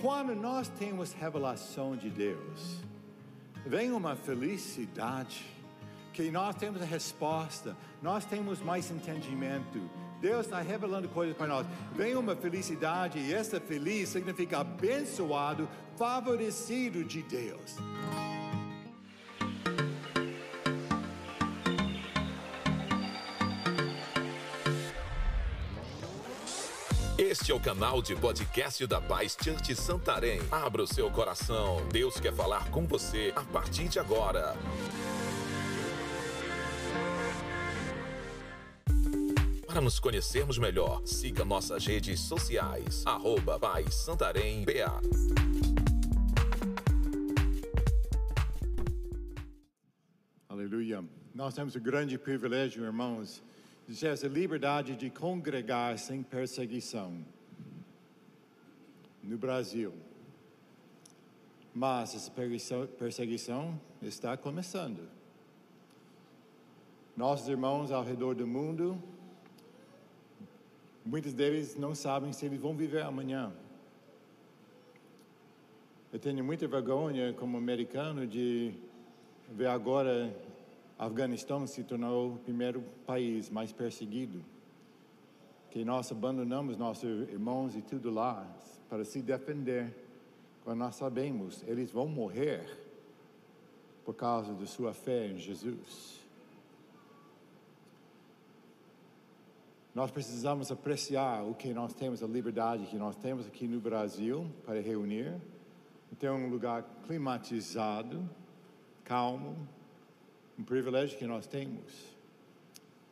Quando nós temos revelação de Deus, vem uma felicidade, que nós temos a resposta, nós temos mais entendimento. Deus está revelando coisas para nós. Vem uma felicidade, e essa feliz significa abençoado, favorecido de Deus. Este é o canal de podcast da Paz Church Santarém. Abra o seu coração. Deus quer falar com você a partir de agora. Para nos conhecermos melhor, siga nossas redes sociais. Arroba Paz Santarém BA. Aleluia. Nós temos o grande privilégio, irmãos, essa liberdade de congregar sem perseguição no Brasil. Mas essa perseguição está começando. Nossos irmãos ao redor do mundo, muitos deles não sabem se eles vão viver amanhã. Eu tenho muita vergonha como americano de ver agora Afeganistão se tornou o primeiro país mais perseguido. Que nós abandonamos nossos irmãos e tudo lá para se defender, quando nós sabemos eles vão morrer por causa de sua fé em Jesus. Nós precisamos apreciar o que nós temos, a liberdade que nós temos aqui no Brasil para reunir, ter um lugar climatizado, calmo, um privilégio que nós temos.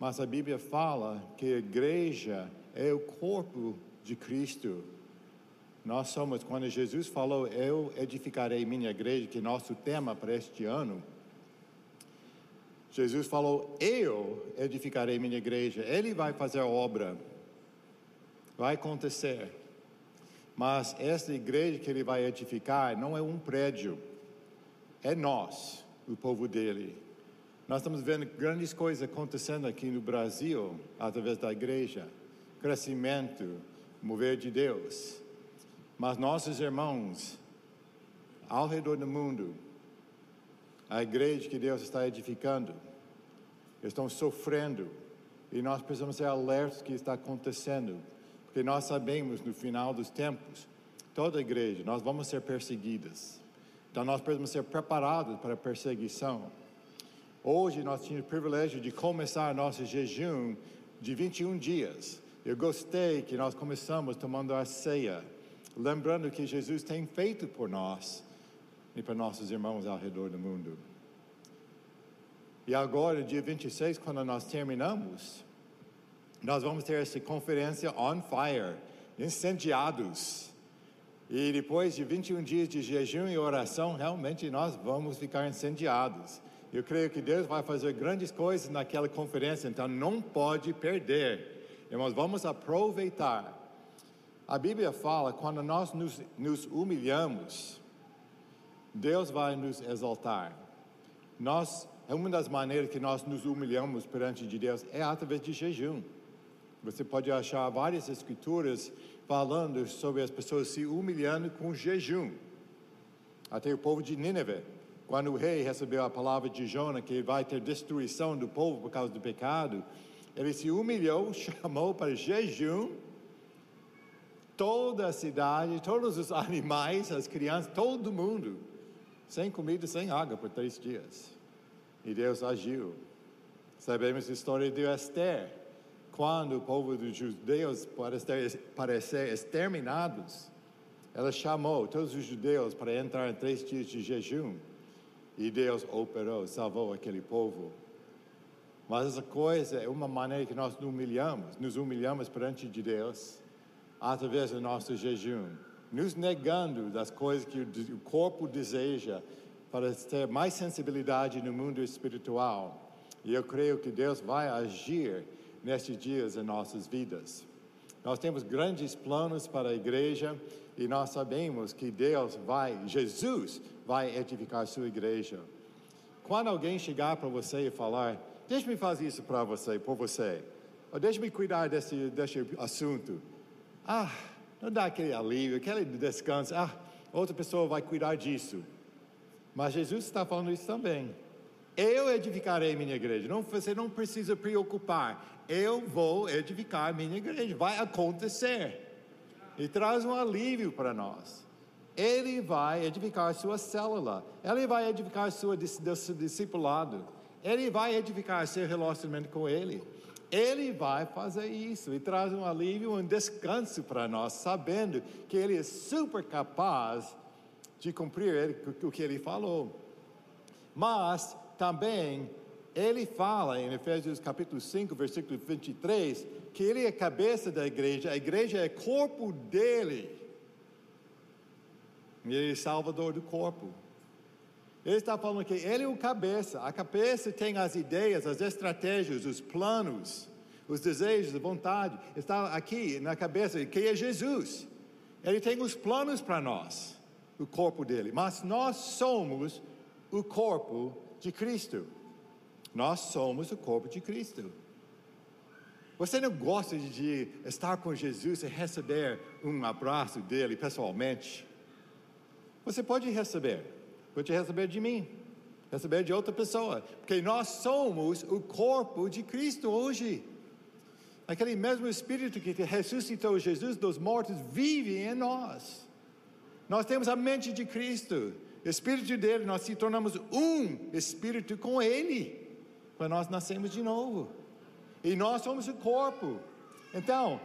Mas a Bíblia fala que a igreja é o corpo de Cristo. Nós somos, quando Jesus falou, eu edificarei minha igreja, que é nosso tema para este ano, Jesus falou, eu edificarei minha igreja, Ele vai fazer a obra, vai acontecer. Mas esta igreja que Ele vai edificar não é um prédio, é nós, o povo dele. Nós estamos vendo grandes coisas acontecendo aqui no Brasil, através da igreja, crescimento, mover de Deus. Mas nossos irmãos, ao redor do mundo, a igreja que Deus está edificando, estão sofrendo e nós precisamos ser alertos que está acontecendo, porque nós sabemos no final dos tempos, toda a igreja, nós vamos ser perseguidas. Então nós precisamos ser preparados para a perseguição. Hoje nós tínhamos o privilégio de começar nosso jejum de 21 dias. Eu gostei que nós começamos tomando a ceia, lembrando que Jesus tem feito por nós e para nossos irmãos ao redor do mundo. E agora, dia 26, quando nós terminamos, nós vamos ter essa conferência on fire, incendiados. E depois de 21 dias de jejum e oração, realmente nós vamos ficar incendiados. Eu creio que Deus vai fazer grandes coisas naquela conferência, então não pode perder. Irmãos, vamos aproveitar. A Bíblia fala quando nós nos, nos humilhamos, Deus vai nos exaltar. Nós, é uma das maneiras que nós nos humilhamos perante de Deus é através de jejum. Você pode achar várias escrituras falando sobre as pessoas se humilhando com jejum. Até o povo de Nínive quando o rei recebeu a palavra de Jonas que vai ter destruição do povo por causa do pecado, ele se humilhou, chamou para jejum toda a cidade, todos os animais, as crianças, todo mundo, sem comida, sem água por três dias. E Deus agiu. Sabemos a história de Esther, quando o povo dos judeus parece ser exterminados, ela chamou todos os judeus para entrar em três dias de jejum. E Deus operou, salvou aquele povo. Mas essa coisa é uma maneira que nós nos humilhamos, nos humilhamos perante de Deus, através do nosso jejum, nos negando das coisas que o corpo deseja para ter mais sensibilidade no mundo espiritual. E eu creio que Deus vai agir nestes dias em nossas vidas. Nós temos grandes planos para a igreja e nós sabemos que Deus vai, Jesus vai edificar a sua igreja. Quando alguém chegar para você e falar, deixe-me fazer isso para você, por você, ou deixe-me cuidar desse, desse assunto. Ah, Não dá aquele alívio, aquele descanso. Ah, outra pessoa vai cuidar disso. Mas Jesus está falando isso também. Eu edificarei minha igreja. Não, você não precisa preocupar. Eu vou edificar minha igreja. Vai acontecer. E traz um alívio para nós. Ele vai edificar sua célula. Ele vai edificar seu discipulado. Ele vai edificar seu relacionamento com Ele. Ele vai fazer isso e traz um alívio, um descanso para nós, sabendo que Ele é super capaz de cumprir o que Ele falou. Mas também Ele fala em Efésios capítulo 5, versículo 23, que Ele é cabeça da igreja, a igreja é corpo dele. E Ele é salvador do corpo. Ele está falando que ele é o cabeça. A cabeça tem as ideias, as estratégias, os planos, os desejos, a vontade. Está aqui na cabeça, que é Jesus. Ele tem os planos para nós, o corpo dele. Mas nós somos o corpo de Cristo. Nós somos o corpo de Cristo. Você não gosta de estar com Jesus e receber um abraço dele pessoalmente? Você pode receber. Pode receber de mim, receber de outra pessoa, porque nós somos o corpo de Cristo hoje. Aquele mesmo Espírito que ressuscitou Jesus dos mortos vive em nós. Nós temos a mente de Cristo, o Espírito dele, nós se tornamos um Espírito com Ele, quando nós nascemos de novo. E nós somos o corpo. Então,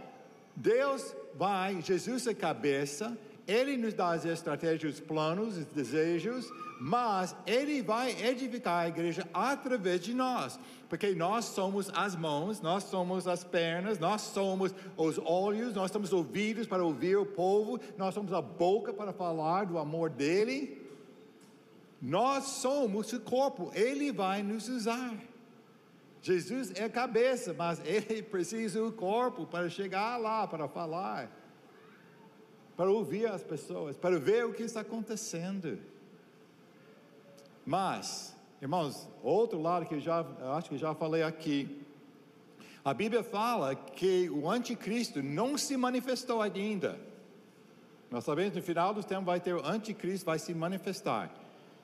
Deus vai, Jesus é cabeça, ele nos dá as estratégias, os planos, os desejos, mas Ele vai edificar a igreja através de nós, porque nós somos as mãos, nós somos as pernas, nós somos os olhos, nós somos ouvidos para ouvir o povo, nós somos a boca para falar do amor dEle. Nós somos o corpo, Ele vai nos usar. Jesus é cabeça, mas Ele precisa do corpo para chegar lá, para falar para ouvir as pessoas, para ver o que está acontecendo. Mas, irmãos, outro lado que já acho que já falei aqui, a Bíblia fala que o anticristo não se manifestou ainda. Nós sabemos que no final dos tempos vai ter o anticristo, vai se manifestar.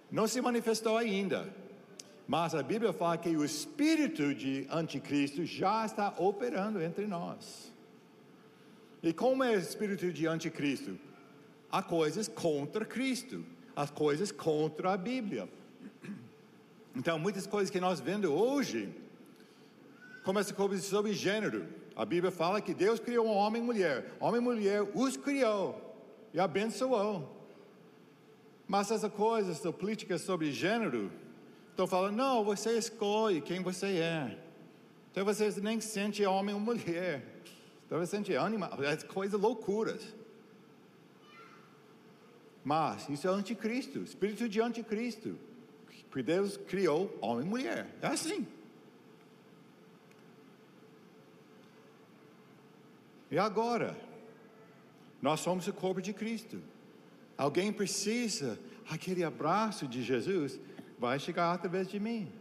Não se manifestou ainda. Mas a Bíblia fala que o espírito de anticristo já está operando entre nós. E como é o espírito de anticristo? Há coisas contra Cristo, as coisas contra a Bíblia. Então, muitas coisas que nós vemos hoje, como essa coisa sobre gênero. A Bíblia fala que Deus criou um homem e mulher. Homem e mulher os criou e abençoou. Mas essas coisas políticas sobre gênero, estão falando, não, você escolhe quem você é. Então você nem sente homem ou mulher. Então você sente animal, é coisas loucuras. Mas isso é anticristo, espírito de anticristo. Porque Deus criou homem e mulher. É assim. E agora? Nós somos o corpo de Cristo. Alguém precisa, aquele abraço de Jesus vai chegar através de mim.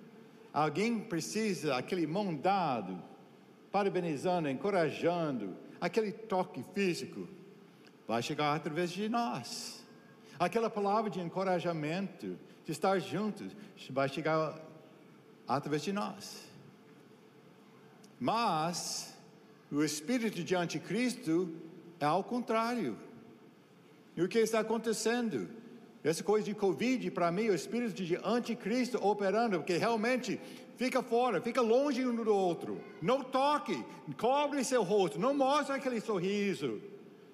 Alguém precisa, aquele mão dado, parabenizando, encorajando, aquele toque físico, vai chegar através de nós. Aquela palavra de encorajamento, de estar juntos, vai chegar através de nós. Mas o espírito de anticristo é ao contrário. E o que está acontecendo? Essa coisa de Covid, para mim, o espírito de anticristo operando, porque realmente fica fora, fica longe um do outro. Não toque, cobre seu rosto, não mostre aquele sorriso,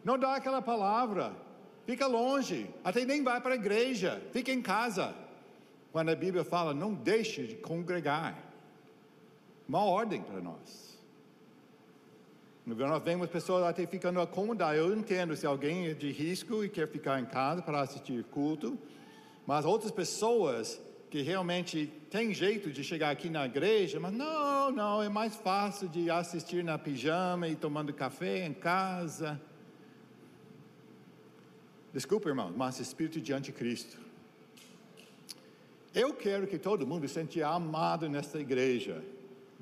não dá aquela palavra, fica longe, até nem vai para a igreja, fica em casa. Quando a Bíblia fala, não deixe de congregar, uma ordem para nós. Nós vemos pessoas até ficando acomodadas. Eu entendo se alguém é de risco e quer ficar em casa para assistir culto, mas outras pessoas que realmente tem jeito de chegar aqui na igreja, mas não, não, é mais fácil de assistir na pijama e tomando café em casa. Desculpa, irmão, mas espírito de anticristo. Eu quero que todo mundo se sente amado nesta igreja,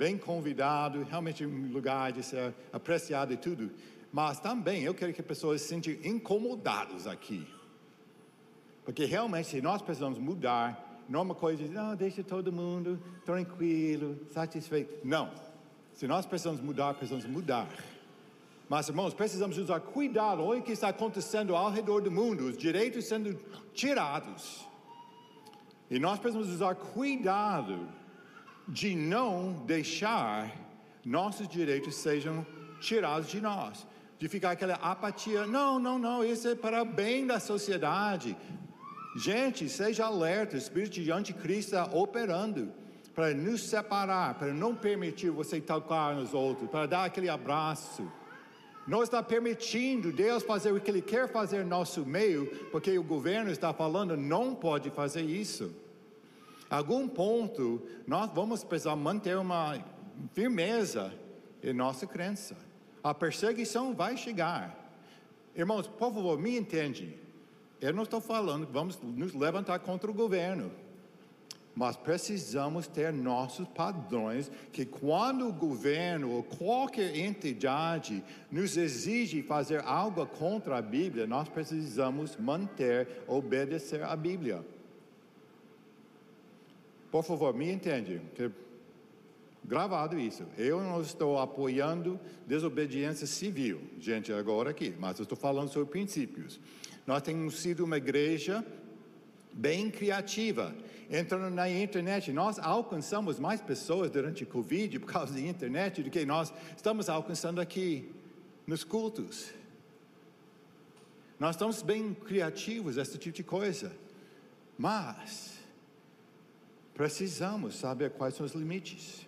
bem convidado, realmente um lugar de ser apreciado e tudo. Mas também eu quero que as pessoas se sintam incomodadas aqui. Porque realmente nós precisamos mudar. Não é uma coisa de, não, deixa todo mundo tranquilo, satisfeito. Não. Se nós precisamos mudar, precisamos mudar. Mas, irmãos, precisamos usar cuidado. Olha o que está acontecendo ao redor do mundo, os direitos sendo tirados. E nós precisamos usar cuidado de não deixar nossos direitos sejam tirados de nós. De ficar aquela apatia. Não, não, não, isso é para o bem da sociedade. Gente, seja alerta, o espírito de anticristo está operando para nos separar, para não permitir você tocar nos outros, para dar aquele abraço. Não está permitindo Deus fazer o que Ele quer fazer no nosso meio, porque o governo está falando não pode fazer isso. Algum ponto, nós vamos precisar manter uma firmeza em nossa crença. A perseguição vai chegar. Irmãos, por favor, me entende. Eu não estou falando que vamos nos levantar contra o governo. Mas precisamos ter nossos padrões que quando o governo ou qualquer entidade nos exige fazer algo contra a Bíblia, nós precisamos manter, obedecer a Bíblia. Por favor, me entende? Que gravado isso. Eu não estou apoiando desobediência civil, gente, agora aqui, mas eu estou falando sobre princípios. Nós temos sido uma igreja bem criativa. Entrando na internet, nós alcançamos mais pessoas durante o Covid por causa da internet do que nós estamos alcançando aqui nos cultos. Nós estamos bem criativos, esse tipo de coisa. Mas precisamos saber quais são os limites.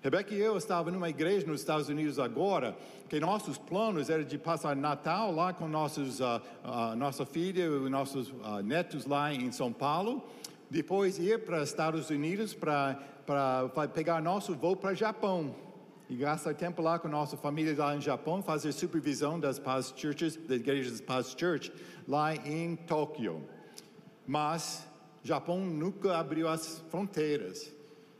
Rebeca e eu estávamos numa igreja nos Estados Unidos agora, que nossos planos eram de passar Natal lá com nossos, uh, uh, nossa filha e nossos uh, netos lá em São Paulo, depois ir para os Estados Unidos para pegar nosso voo para Japão e gastar tempo lá com nossa família lá em Japão, fazer supervisão das Paz Churches, das igrejas Paz Church lá em Tóquio. Mas Japão nunca abriu as fronteiras.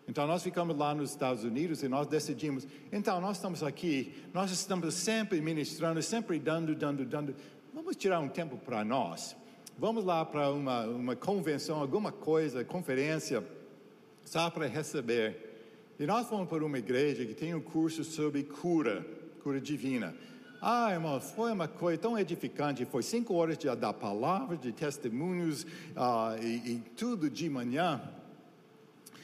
Então nós ficamos lá nos Estados Unidos e nós decidimos, então nós estamos aqui, nós estamos sempre ministrando, sempre dando, dando, dando. Vamos tirar um tempo para nós. Vamos lá para uma, uma convenção, alguma coisa, conferência, só para receber. E nós fomos para uma igreja que tem um curso sobre cura, cura divina. Ah, irmão, foi uma coisa tão edificante. Foi cinco horas de, da palavra, de testemunhos uh, e, e tudo de manhã.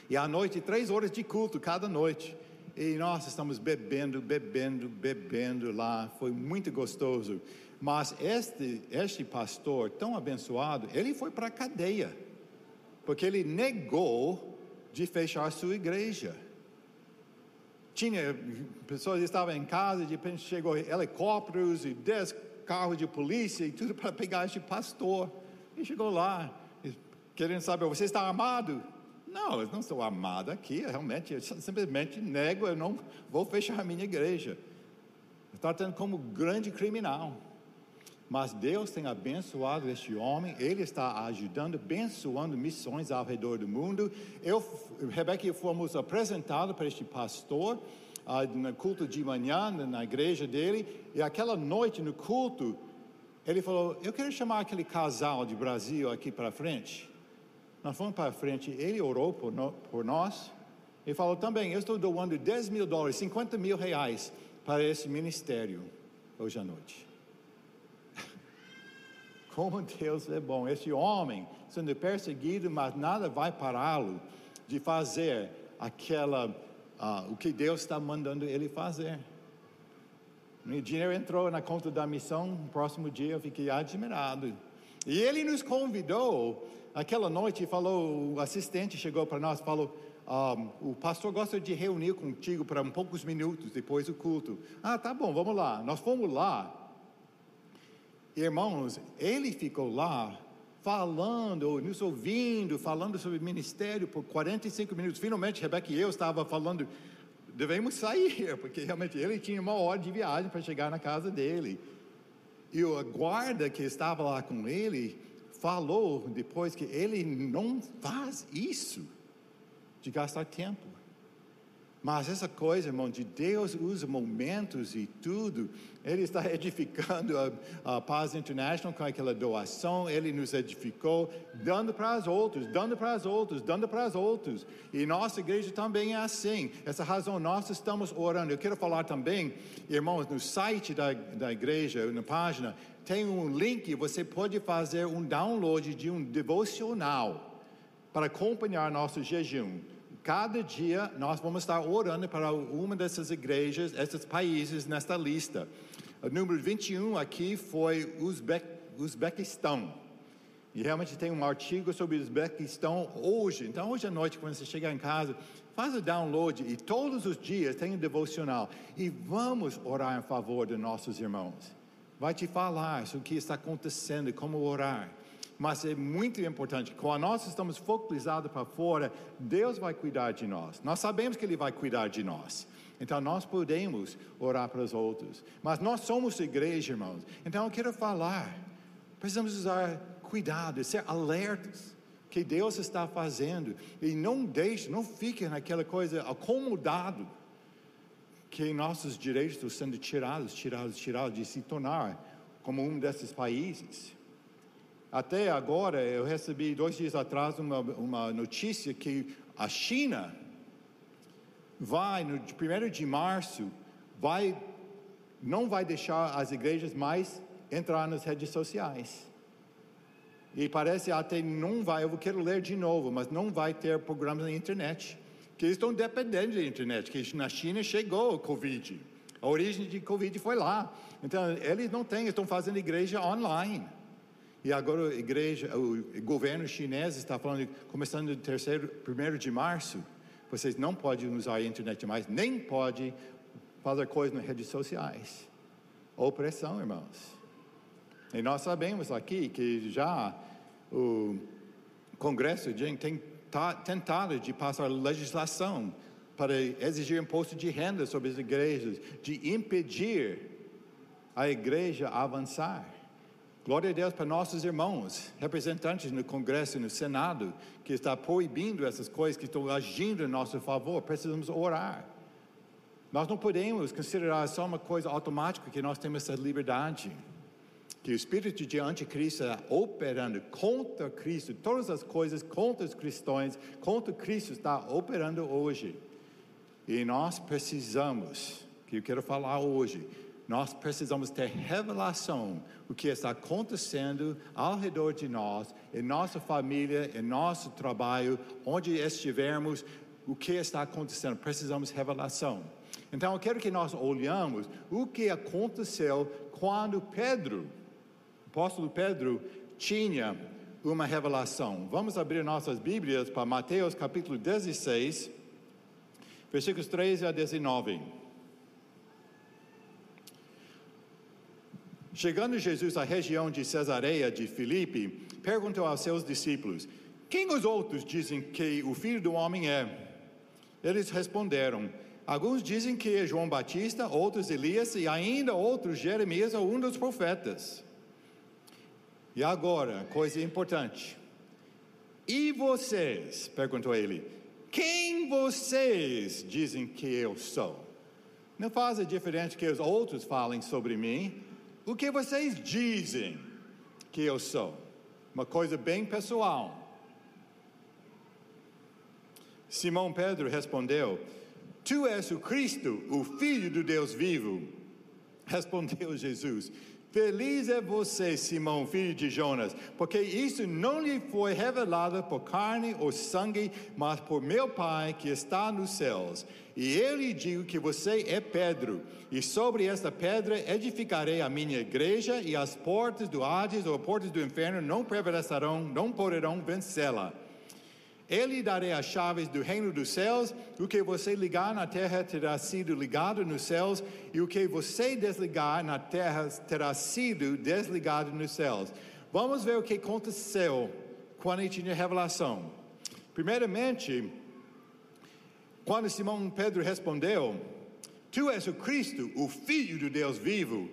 E à noite, três horas de culto cada noite. E nós estamos bebendo, bebendo, bebendo lá. Foi muito gostoso. Mas este, este pastor tão abençoado, ele foi para a cadeia. Porque ele negou de fechar sua igreja. Tinha pessoas que estavam em casa, de repente chegou helicópteros e dez carros de polícia e tudo para pegar este pastor. E chegou lá, querendo saber, você está armado? Não, eu não sou amado aqui, realmente, eu simplesmente nego, eu não vou fechar a minha igreja. Está tendo como grande criminal. Mas Deus tem abençoado este homem, ele está ajudando, abençoando missões ao redor do mundo. Eu, Rebeca e fomos apresentados para este pastor uh, no culto de manhã, na igreja dele, e aquela noite no culto, ele falou: Eu quero chamar aquele casal de Brasil aqui para frente. Nós fomos para frente, ele orou por, no, por nós e falou também: Eu estou doando 10 mil dólares, 50 mil reais para esse ministério hoje à noite. Como Deus é bom. Esse homem sendo perseguido, mas nada vai pará-lo de fazer aquela, uh, o que Deus está mandando ele fazer. O dinheiro entrou na conta da missão, no próximo dia eu fiquei admirado. E ele nos convidou Aquela noite falou, o assistente chegou para nós, falou, um, o pastor gosta de reunir contigo para um poucos minutos depois do culto. Ah, tá bom, vamos lá. Nós fomos lá. Irmãos, ele ficou lá falando, nos ouvindo, falando sobre ministério por 45 minutos. Finalmente, Rebeca e eu estava falando, devemos sair, porque realmente ele tinha uma hora de viagem para chegar na casa dele. E a guarda que estava lá com ele falou depois que ele não faz isso de gastar tempo. Mas essa coisa, irmão, de Deus usa momentos e tudo. Ele está edificando a, a Paz International com aquela doação. Ele nos edificou, dando para os outros, dando para os outros, dando para os outros. E nossa igreja também é assim. Essa razão nós estamos orando. Eu quero falar também, irmãos, no site da, da igreja, na página, tem um link. Você pode fazer um download de um devocional para acompanhar nosso jejum. Cada dia nós vamos estar orando para uma dessas igrejas, esses países nesta lista. O número 21 aqui foi Uzbe Uzbequistão. E realmente tem um artigo sobre Uzbequistão hoje. Então, hoje à noite, quando você chegar em casa, faz o download e todos os dias tem um devocional. E vamos orar em favor de nossos irmãos. Vai te falar sobre o que está acontecendo, como orar. Mas é muito importante, quando nós estamos focalizados para fora, Deus vai cuidar de nós. Nós sabemos que Ele vai cuidar de nós. Então nós podemos orar para os outros. Mas nós somos igreja, irmãos. Então eu quero falar. Precisamos usar cuidado, ser alertas que Deus está fazendo e não deixe, não fique naquela coisa acomodado que nossos direitos estão sendo tirados, tirados, tirados de se tornar como um desses países. Até agora, eu recebi dois dias atrás uma, uma notícia que a China vai, no 1 de março, vai, não vai deixar as igrejas mais entrar nas redes sociais. E parece até não vai, eu quero ler de novo, mas não vai ter programas na internet. Que eles estão dependendo da internet, que na China chegou o Covid. A origem de Covid foi lá. Então, eles não têm, estão fazendo igreja online. E agora a igreja, o governo chinês está falando, começando no terceiro, primeiro de março, vocês não podem usar a internet mais, nem pode fazer coisas nas redes sociais. Opressão, irmãos. E nós sabemos aqui que já o Congresso tem tentado de passar legislação para exigir imposto de renda sobre as igrejas, de impedir a igreja avançar. Glória a Deus para nossos irmãos, representantes no Congresso e no Senado, que está proibindo essas coisas, que estão agindo em nosso favor. Precisamos orar. Nós não podemos considerar só uma coisa automática que nós temos essa liberdade. Que o espírito de anticristo está operando contra Cristo, todas as coisas contra os cristãos, contra Cristo está operando hoje. E nós precisamos, que eu quero falar hoje, nós precisamos ter revelação do que está acontecendo ao redor de nós, em nossa família, em nosso trabalho, onde estivermos, o que está acontecendo. Precisamos revelação. Então, eu quero que nós olhamos o que aconteceu quando Pedro, o apóstolo Pedro, tinha uma revelação. Vamos abrir nossas Bíblias para Mateus capítulo 16, versículos 13 a 19. Chegando Jesus à região de Cesareia de Filipe, perguntou aos seus discípulos: Quem os outros dizem que o filho do homem é? Eles responderam: Alguns dizem que é João Batista, outros Elias e ainda outros Jeremias ou um dos profetas. E agora, coisa importante. E vocês? perguntou ele. Quem vocês dizem que eu sou? Não faz a diferença que os outros falem sobre mim o que vocês dizem que eu sou? Uma coisa bem pessoal. Simão Pedro respondeu: Tu és o Cristo, o Filho do Deus vivo. Respondeu Jesus: Feliz é você, Simão, filho de Jonas, porque isso não lhe foi revelado por carne ou sangue, mas por meu Pai que está nos céus. E eu lhe digo que você é Pedro, e sobre esta pedra edificarei a minha igreja, e as portas do Hades ou as portas do inferno não prevalecerão, não poderão vencê-la. Ele darei as chaves do reino dos céus. O que você ligar na terra terá sido ligado nos céus, e o que você desligar na terra terá sido desligado nos céus. Vamos ver o que aconteceu quando ele tinha revelação. Primeiramente, quando Simão Pedro respondeu: Tu és o Cristo, o Filho do Deus vivo.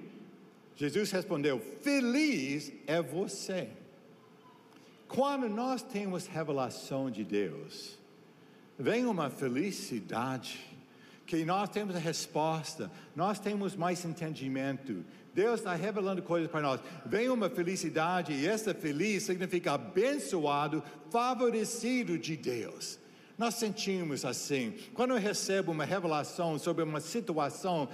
Jesus respondeu: Feliz é você. Quando nós temos revelação de Deus, vem uma felicidade, que nós temos a resposta, nós temos mais entendimento. Deus está revelando coisas para nós. Vem uma felicidade, e essa feliz significa abençoado, favorecido de Deus. Nós sentimos assim. Quando eu recebo uma revelação sobre uma situação,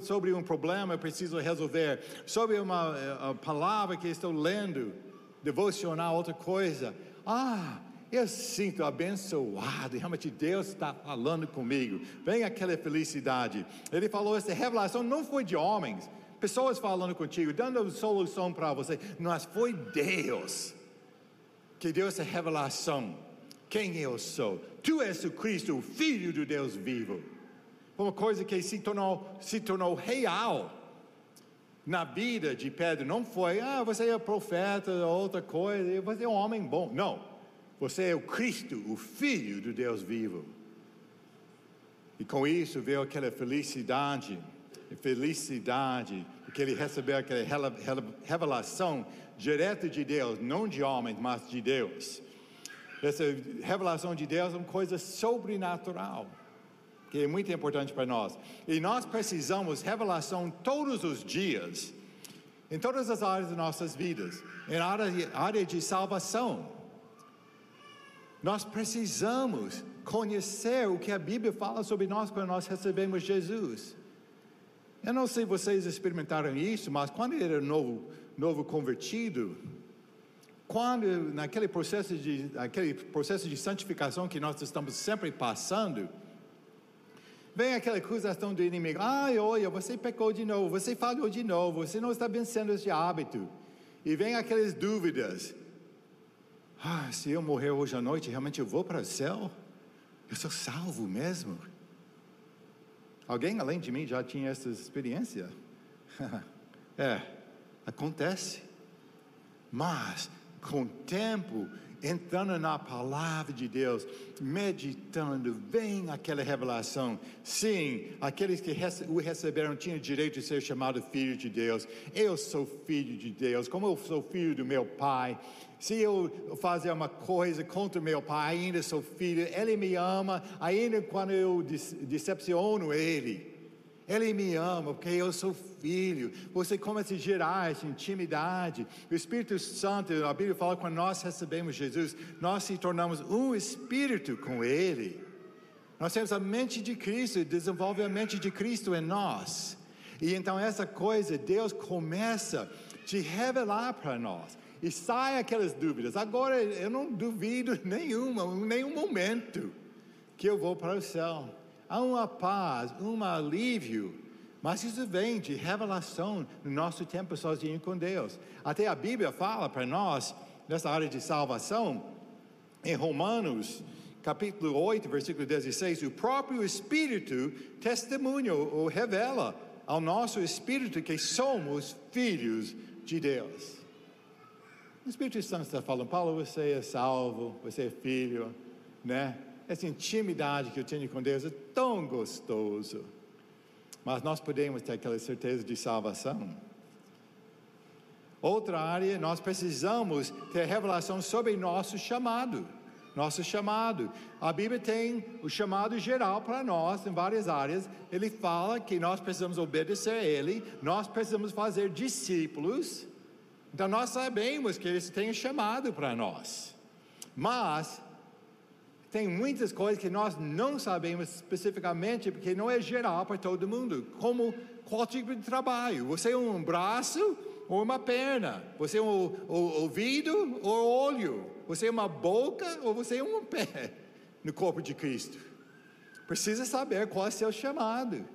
sobre um problema eu preciso resolver, sobre uma, uma eh, palavra que estou lendo, devocional, outra coisa. Ah, eu sinto abençoado, realmente Deus está falando comigo. Vem aquela felicidade. Ele falou: essa revelação não foi de homens, pessoas falando contigo, dando solução para você, mas foi Deus que deu essa revelação. Quem eu sou? Tu és o Cristo, o Filho do Deus vivo. Uma coisa que se tornou, se tornou real na vida de Pedro. Não foi, ah, você é profeta, outra coisa, você é um homem bom. Não. Você é o Cristo, o Filho do Deus vivo. E com isso veio aquela felicidade, felicidade, porque ele recebeu aquela revelação direta de Deus, não de homens, mas de Deus. Essa revelação de Deus é uma coisa sobrenatural, que é muito importante para nós. E nós precisamos revelação todos os dias, em todas as áreas de nossas vidas, em área de, área de salvação. Nós precisamos conhecer o que a Bíblia fala sobre nós quando nós recebemos Jesus. Eu não sei se vocês experimentaram isso, mas quando eu era novo, novo convertido, quando naquele processo de aquele processo de santificação que nós estamos sempre passando, vem aquela acusação do inimigo: "Ai, olha, você pecou de novo, você falhou de novo, você não está vencendo esse hábito". E vem aquelas dúvidas: ah, se eu morrer hoje à noite, realmente eu vou para o céu? Eu sou salvo mesmo? Alguém além de mim já tinha essa experiência? é, acontece. Mas, com tempo, entrando na palavra de Deus, meditando, vem aquela revelação. Sim, aqueles que o receberam tinham direito de ser chamado filho de Deus. Eu sou filho de Deus, como eu sou filho do meu pai. Se eu fazer uma coisa contra meu pai, ainda sou filho, ele me ama, ainda quando eu decepciono ele. Ele me ama porque eu sou filho. Você começa a gerar essa intimidade. O Espírito Santo, a Bíblia fala quando nós recebemos Jesus, nós se tornamos um espírito com Ele. Nós temos a mente de Cristo, desenvolve a mente de Cristo em nós. E então essa coisa, Deus começa a te revelar para nós e sai aquelas dúvidas. Agora eu não duvido nenhuma, nenhum momento que eu vou para o céu. Há uma paz, um alívio, mas isso vem de revelação no nosso tempo sozinho com Deus. Até a Bíblia fala para nós, nessa área de salvação, em Romanos, capítulo 8, versículo 16, o próprio Espírito testemunha ou revela ao nosso espírito que somos filhos de Deus. O Espírito Santo está falando, Paulo, você é salvo, você é filho, né? Essa intimidade que eu tenho com Deus é tão gostoso. Mas nós podemos ter aquela certeza de salvação. Outra área, nós precisamos ter revelação sobre nosso chamado. Nosso chamado. A Bíblia tem o chamado geral para nós em várias áreas. Ele fala que nós precisamos obedecer a Ele, nós precisamos fazer discípulos então nós sabemos que eles têm chamado para nós. Mas tem muitas coisas que nós não sabemos especificamente, porque não é geral para todo mundo. Como qual tipo de trabalho? Você é um braço ou uma perna? Você é um, um ouvido ou olho? Você é uma boca ou você é um pé no corpo de Cristo? Precisa saber qual é o seu chamado.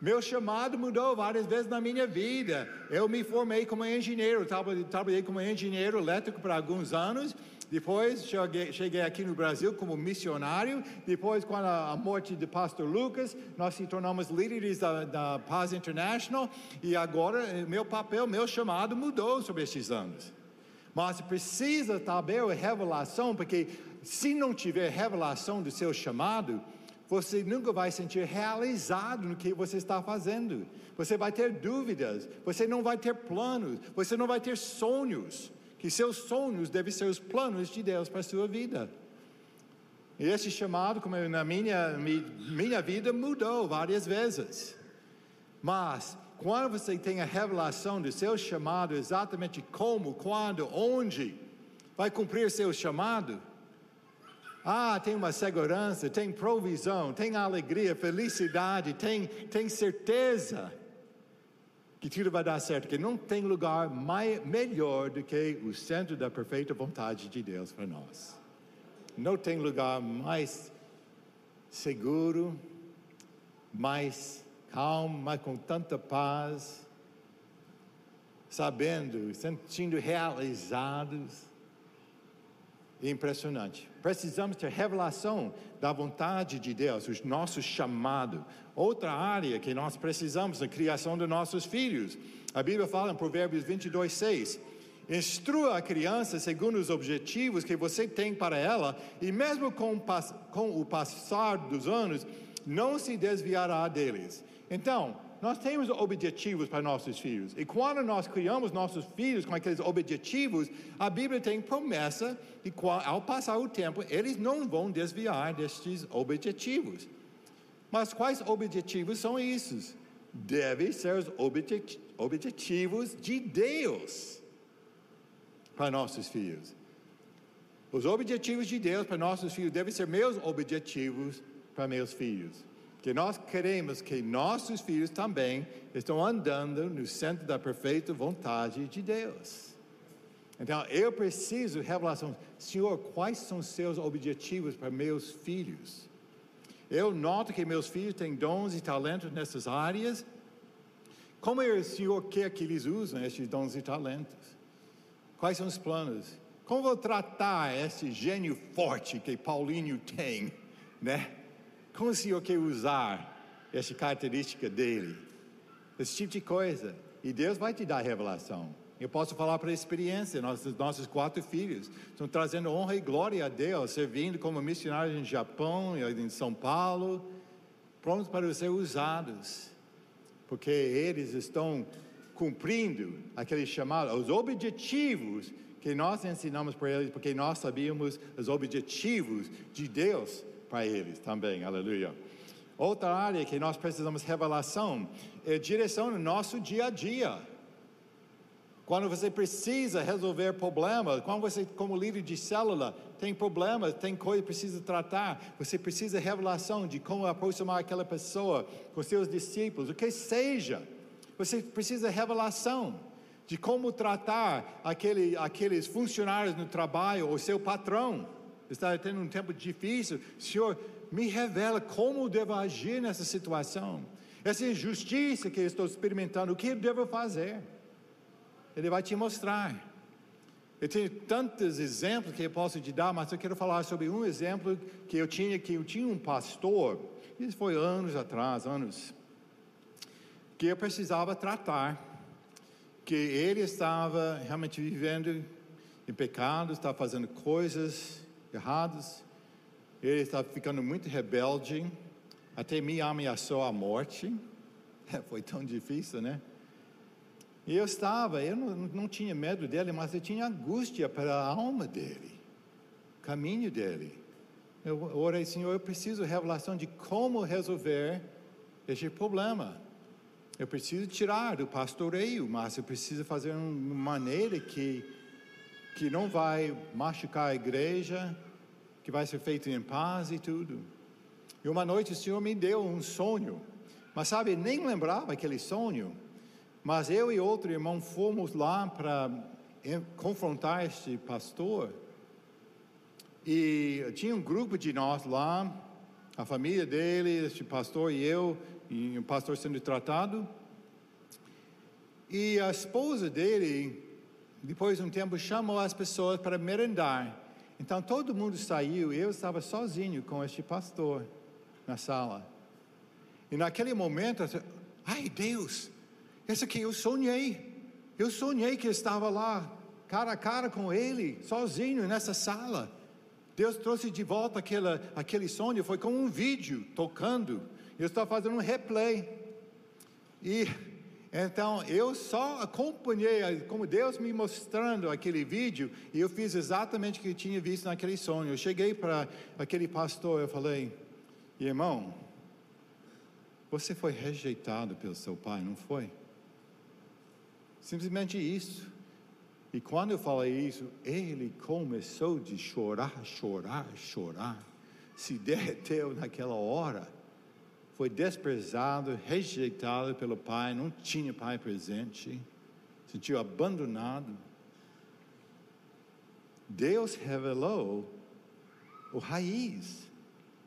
Meu chamado mudou várias vezes na minha vida. Eu me formei como engenheiro, trabalhei como engenheiro elétrico por alguns anos. Depois cheguei, cheguei aqui no Brasil como missionário. Depois, com a, morte do pastor Lucas, nós se tornamos líderes da, da Paz International. E agora, meu papel, meu chamado mudou sobre estes anos. Mas precisa saber a revelação, porque se não tiver revelação do seu chamado, você nunca vai sentir realizado no que você está fazendo. Você vai ter dúvidas, você não vai ter planos, você não vai ter sonhos. Que seus sonhos devem ser os planos de Deus para a sua vida. E esse chamado, como na minha, minha vida, mudou várias vezes. Mas, quando você tem a revelação do seu chamado, exatamente como, quando, onde vai cumprir seu chamado, ah, tem uma segurança, tem provisão, tem alegria, felicidade, tem, tem certeza que tudo vai dar certo, que não tem lugar mais, melhor do que o centro da perfeita vontade de Deus para nós. Não tem lugar mais seguro, mais calmo, mais com tanta paz, sabendo, sentindo realizados. Impressionante. Precisamos ter revelação da vontade de Deus, o nosso chamado. Outra área que nós precisamos na criação dos nossos filhos. A Bíblia fala em Provérbios 22, 6 Instrua a criança segundo os objetivos que você tem para ela, e mesmo com, com o passar dos anos, não se desviará deles. Então, nós temos objetivos para nossos filhos. E quando nós criamos nossos filhos com aqueles objetivos, a Bíblia tem promessa de que ao passar o tempo, eles não vão desviar destes objetivos. Mas quais objetivos são esses? Devem ser os objetivos de Deus para nossos filhos. Os objetivos de Deus para nossos filhos devem ser meus objetivos para meus filhos. Que nós queremos que nossos filhos também estão andando no centro da perfeita vontade de Deus. Então, eu preciso revelação. Senhor, quais são seus objetivos para meus filhos? Eu noto que meus filhos têm dons e talentos nessas áreas. Como o Senhor quer que eles usem esses dons e talentos? Quais são os planos? Como vou tratar esse gênio forte que Paulinho tem, né? Como o Senhor quer usar essa característica dele? Esse tipo de coisa. E Deus vai te dar revelação. Eu posso falar para experiência, nossos, nossos quatro filhos estão trazendo honra e glória a Deus, servindo como missionários em Japão, em São Paulo, prontos para ser usados, porque eles estão cumprindo aquele chamado, os objetivos que nós ensinamos para eles, porque nós sabíamos os objetivos de Deus para eles também, aleluia. Outra área que nós precisamos revelação é direção no nosso dia a dia. Quando você precisa resolver problemas, quando você, como líder de célula, tem problemas, tem coisa que precisa tratar, você precisa revelação de como aproximar aquela pessoa com seus discípulos, o que seja. Você precisa revelação de como tratar aquele, aqueles funcionários no trabalho, ou seu patrão. Está tendo um tempo difícil. Senhor, me revela como eu devo agir nessa situação. Essa injustiça que eu estou experimentando, o que eu devo fazer? Ele vai te mostrar. Eu tenho tantos exemplos que eu posso te dar, mas eu quero falar sobre um exemplo que eu tinha, que eu tinha um pastor, isso foi anos atrás, anos que eu precisava tratar, que ele estava realmente vivendo em pecado, estava fazendo coisas erradas, ele estava ficando muito rebelde, até me ameaçou a morte, foi tão difícil, né? E eu estava, eu não, não tinha medo dele, mas eu tinha angústia para a alma dele, caminho dele. Eu orei, Senhor, eu preciso revelação de como resolver este problema. Eu preciso tirar do pastoreio, mas eu preciso fazer uma maneira que, que não vai machucar a igreja, que vai ser feito em paz e tudo. E uma noite o Senhor me deu um sonho, mas sabe, nem lembrava aquele sonho. Mas eu e outro irmão fomos lá para confrontar este pastor. E tinha um grupo de nós lá, a família dele, este pastor e eu, e o pastor sendo tratado. E a esposa dele, depois de um tempo, chamou as pessoas para merendar. Então todo mundo saiu, eu estava sozinho com este pastor na sala. E naquele momento, ai Deus, esse aqui eu sonhei. Eu sonhei que estava lá, cara a cara com ele, sozinho nessa sala. Deus trouxe de volta aquela, aquele sonho, foi como um vídeo tocando. Eu estava fazendo um replay. E Então eu só acompanhei como Deus me mostrando aquele vídeo e eu fiz exatamente o que eu tinha visto naquele sonho. Eu cheguei para aquele pastor, eu falei, irmão, você foi rejeitado pelo seu pai, não foi? Simplesmente isso. E quando eu falei isso, ele começou de chorar, chorar, chorar, se derreteu naquela hora foi desprezado, rejeitado pelo pai, não tinha pai presente, sentiu abandonado. Deus revelou o raiz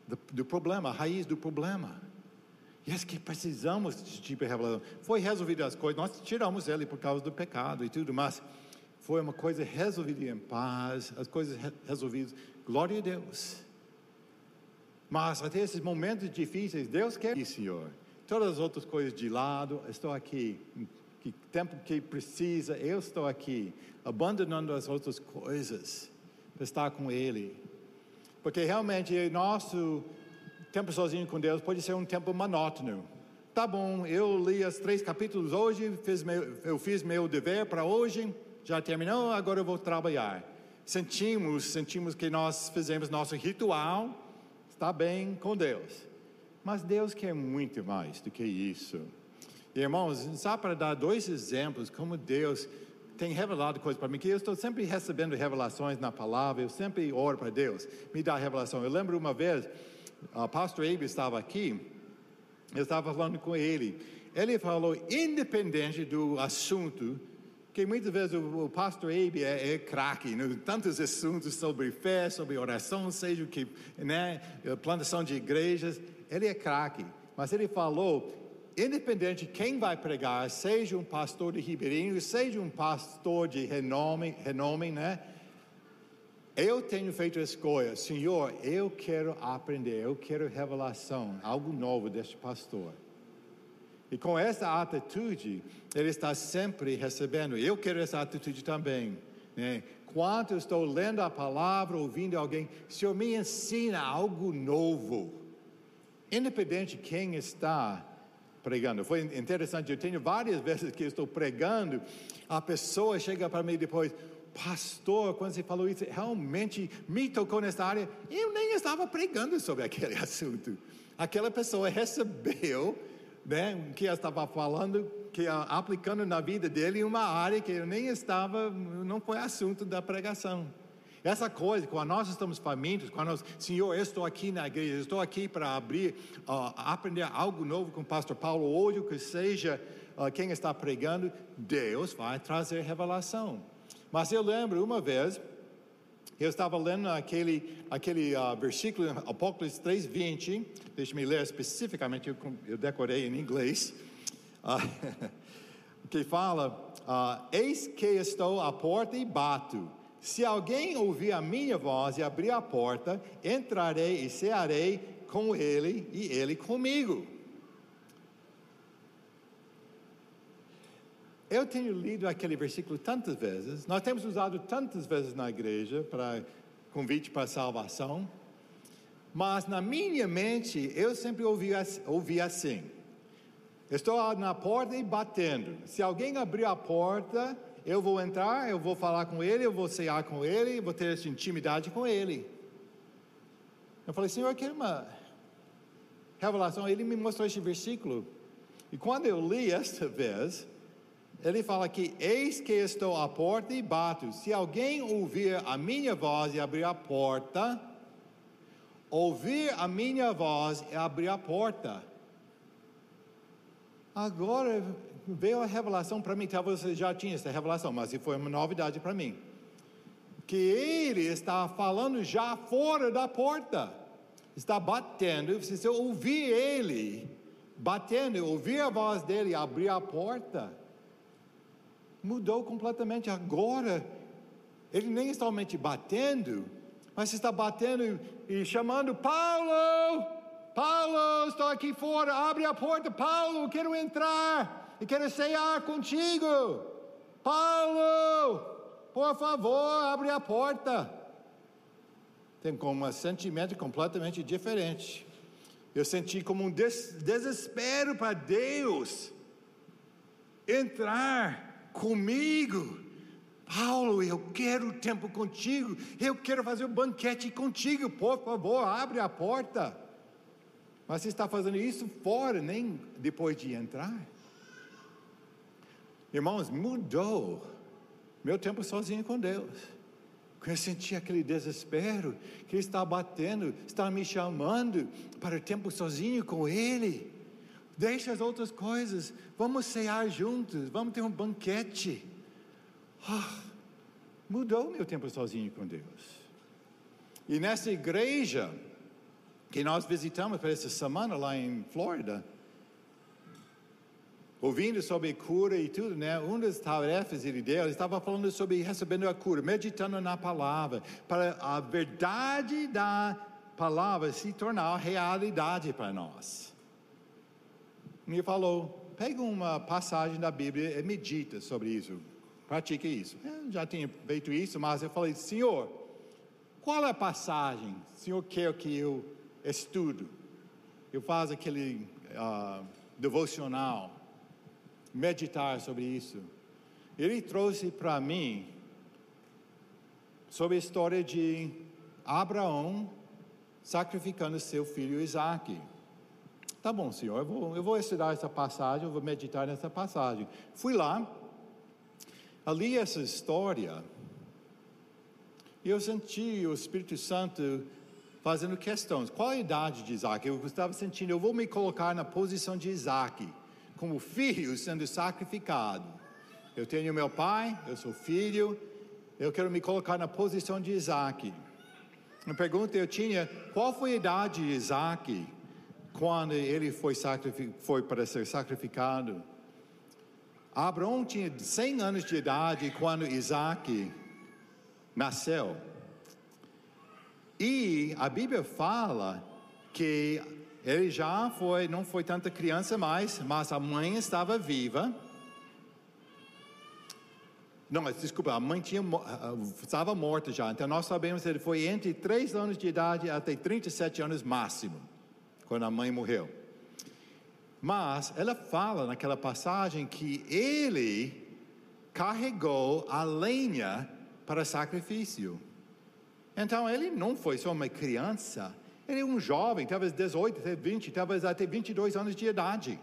do, do, problema, a raiz do problema. E é que precisamos desse tipo de revelação. Foi resolvido as coisas, nós tiramos ele por causa do pecado e tudo, mas foi uma coisa resolvida em paz, as coisas resolvidas. Glória a Deus. Mas até esses momentos difíceis, Deus quer, Senhor. Todas as outras coisas de lado, estou aqui. Que tempo que precisa, eu estou aqui, abandonando as outras coisas para estar com Ele. Porque realmente nosso tempo sozinho com Deus pode ser um tempo monótono. Tá bom, eu li os três capítulos hoje, fiz meu, eu fiz meu dever para hoje, já terminou, agora eu vou trabalhar. Sentimos, sentimos que nós fizemos nosso ritual, está bem com Deus. Mas Deus quer muito mais do que isso. Irmãos, só para dar dois exemplos como Deus tem revelado coisas para mim, que eu estou sempre recebendo revelações na palavra, eu sempre oro para Deus, me dá revelação. Eu lembro uma vez, o pastor Abe estava aqui, eu estava falando com ele, ele falou, independente do assunto, porque muitas vezes o, pastor Abe é, é craque, né? tantos assuntos sobre fé, sobre oração, seja o que, né, plantação de igrejas, ele é craque. Mas ele falou, independente de quem vai pregar, seja um pastor de Ribeirinho, seja um pastor de renome, renome né? Eu tenho feito a escolha, Senhor, eu quero aprender, eu quero revelação, algo novo deste pastor. E com essa atitude, ele está sempre recebendo. Eu quero essa atitude também. Né? Quando estou lendo a palavra, ouvindo alguém, Senhor me ensina algo novo, independente de quem está pregando. Foi interessante, eu tenho várias vezes que estou pregando, a pessoa chega para mim depois, pastor, quando você falou isso, realmente me tocou nessa área. Eu nem estava pregando sobre aquele assunto. Aquela pessoa recebeu né, que eu estava falando, que aplicando na vida dele uma área que eu nem estava, não foi assunto da pregação. Essa coisa, quando nós estamos famintos, quando nós, Senhor, eu estou aqui na igreja, estou aqui para abrir, uh, aprender algo novo com o pastor Paulo hoje, que seja uh, quem está pregando, Deus vai trazer revelação. Mas eu lembro uma vez, eu estava lendo aquele, aquele uh, versículo, Apocalipse 3:20. Deixa-me ler especificamente, eu, eu, decorei em inglês. Uh, que fala: uh, Eis que estou à porta e bato. Se alguém ouvir a minha voz e abrir a porta, entrarei e cearei com ele e ele comigo. Eu tenho lido aquele versículo tantas vezes, nós temos usado tantas vezes na igreja para convite para salvação, mas na minha mente eu sempre ouvi, ouvi assim: estou na porta e batendo. Se alguém abrir a porta, eu vou entrar, eu vou falar com ele, eu vou cear com ele, vou ter essa intimidade com ele. Eu falei, Senhor, que uma revelação. Ele me mostrou esse versículo. E quando eu li esta vez, ele fala que eis que estou à porta e bato. Se alguém ouvir a minha voz e abrir a porta, ouvir a minha voz e abrir a porta. Agora veio a revelação para mim, talvez você já tinha essa revelação, mas foi uma novidade para mim. Que ele está falando já fora da porta, está batendo. Se você ouvir ele batendo, ouvir a voz dele, abrir a porta, mudou completamente. Agora, ele nem está somente batendo, mas está batendo e chamando: Paulo, Paulo, estou aqui fora, abre a porta, Paulo, quero entrar e quero cear contigo. Paulo, por favor, abre a porta. Tem como um sentimento completamente diferente. Eu senti como um des desespero para Deus entrar comigo. Paulo, eu quero tempo contigo, eu quero fazer um banquete contigo, por favor, abre a porta. Mas você está fazendo isso fora, nem depois de entrar. Irmãos, mudou meu tempo sozinho com Deus. Eu senti aquele desespero, que está batendo, está me chamando para o tempo sozinho com Ele. Deixa as outras coisas, vamos cear juntos, vamos ter um banquete. Oh, mudou meu tempo sozinho com Deus. E nessa igreja que nós visitamos para essa semana lá em Flórida, ouvindo sobre cura e tudo, né? Um das tarefas de Deus estava falando sobre recebendo a cura, meditando na palavra, para a verdade da palavra se tornar realidade para nós. E ele falou: pega uma passagem da Bíblia e medita sobre isso, pratique isso. Eu já tinha feito isso, mas eu falei: Senhor, qual é a passagem? O Senhor quer que eu estudo? Eu faço aquele uh, devocional meditar sobre isso. Ele trouxe para mim sobre a história de Abraão sacrificando seu filho Isaac. Tá bom, senhor, eu vou, eu vou estudar essa passagem, eu vou meditar nessa passagem. Fui lá, ali essa história, e eu senti o Espírito Santo fazendo questões. Qual a idade de Isaac? Eu estava sentindo, eu vou me colocar na posição de Isaac como filho sendo sacrificado. Eu tenho meu pai, eu sou filho, eu quero me colocar na posição de Isaac. Uma pergunta eu tinha, qual foi a idade de Isaac quando ele foi, foi para ser sacrificado? Abraão tinha 100 anos de idade quando Isaac nasceu. E a Bíblia fala que ele já foi, não foi tanta criança mais, mas a mãe estava viva. Não, desculpa, a mãe tinha, estava morta já. Então nós sabemos que ele foi entre 3 anos de idade até 37 anos máximo, quando a mãe morreu. Mas ela fala naquela passagem que ele carregou a lenha para sacrifício. Então ele não foi só uma criança, ele é um jovem, talvez 18, até 20, talvez até 22 anos de idade.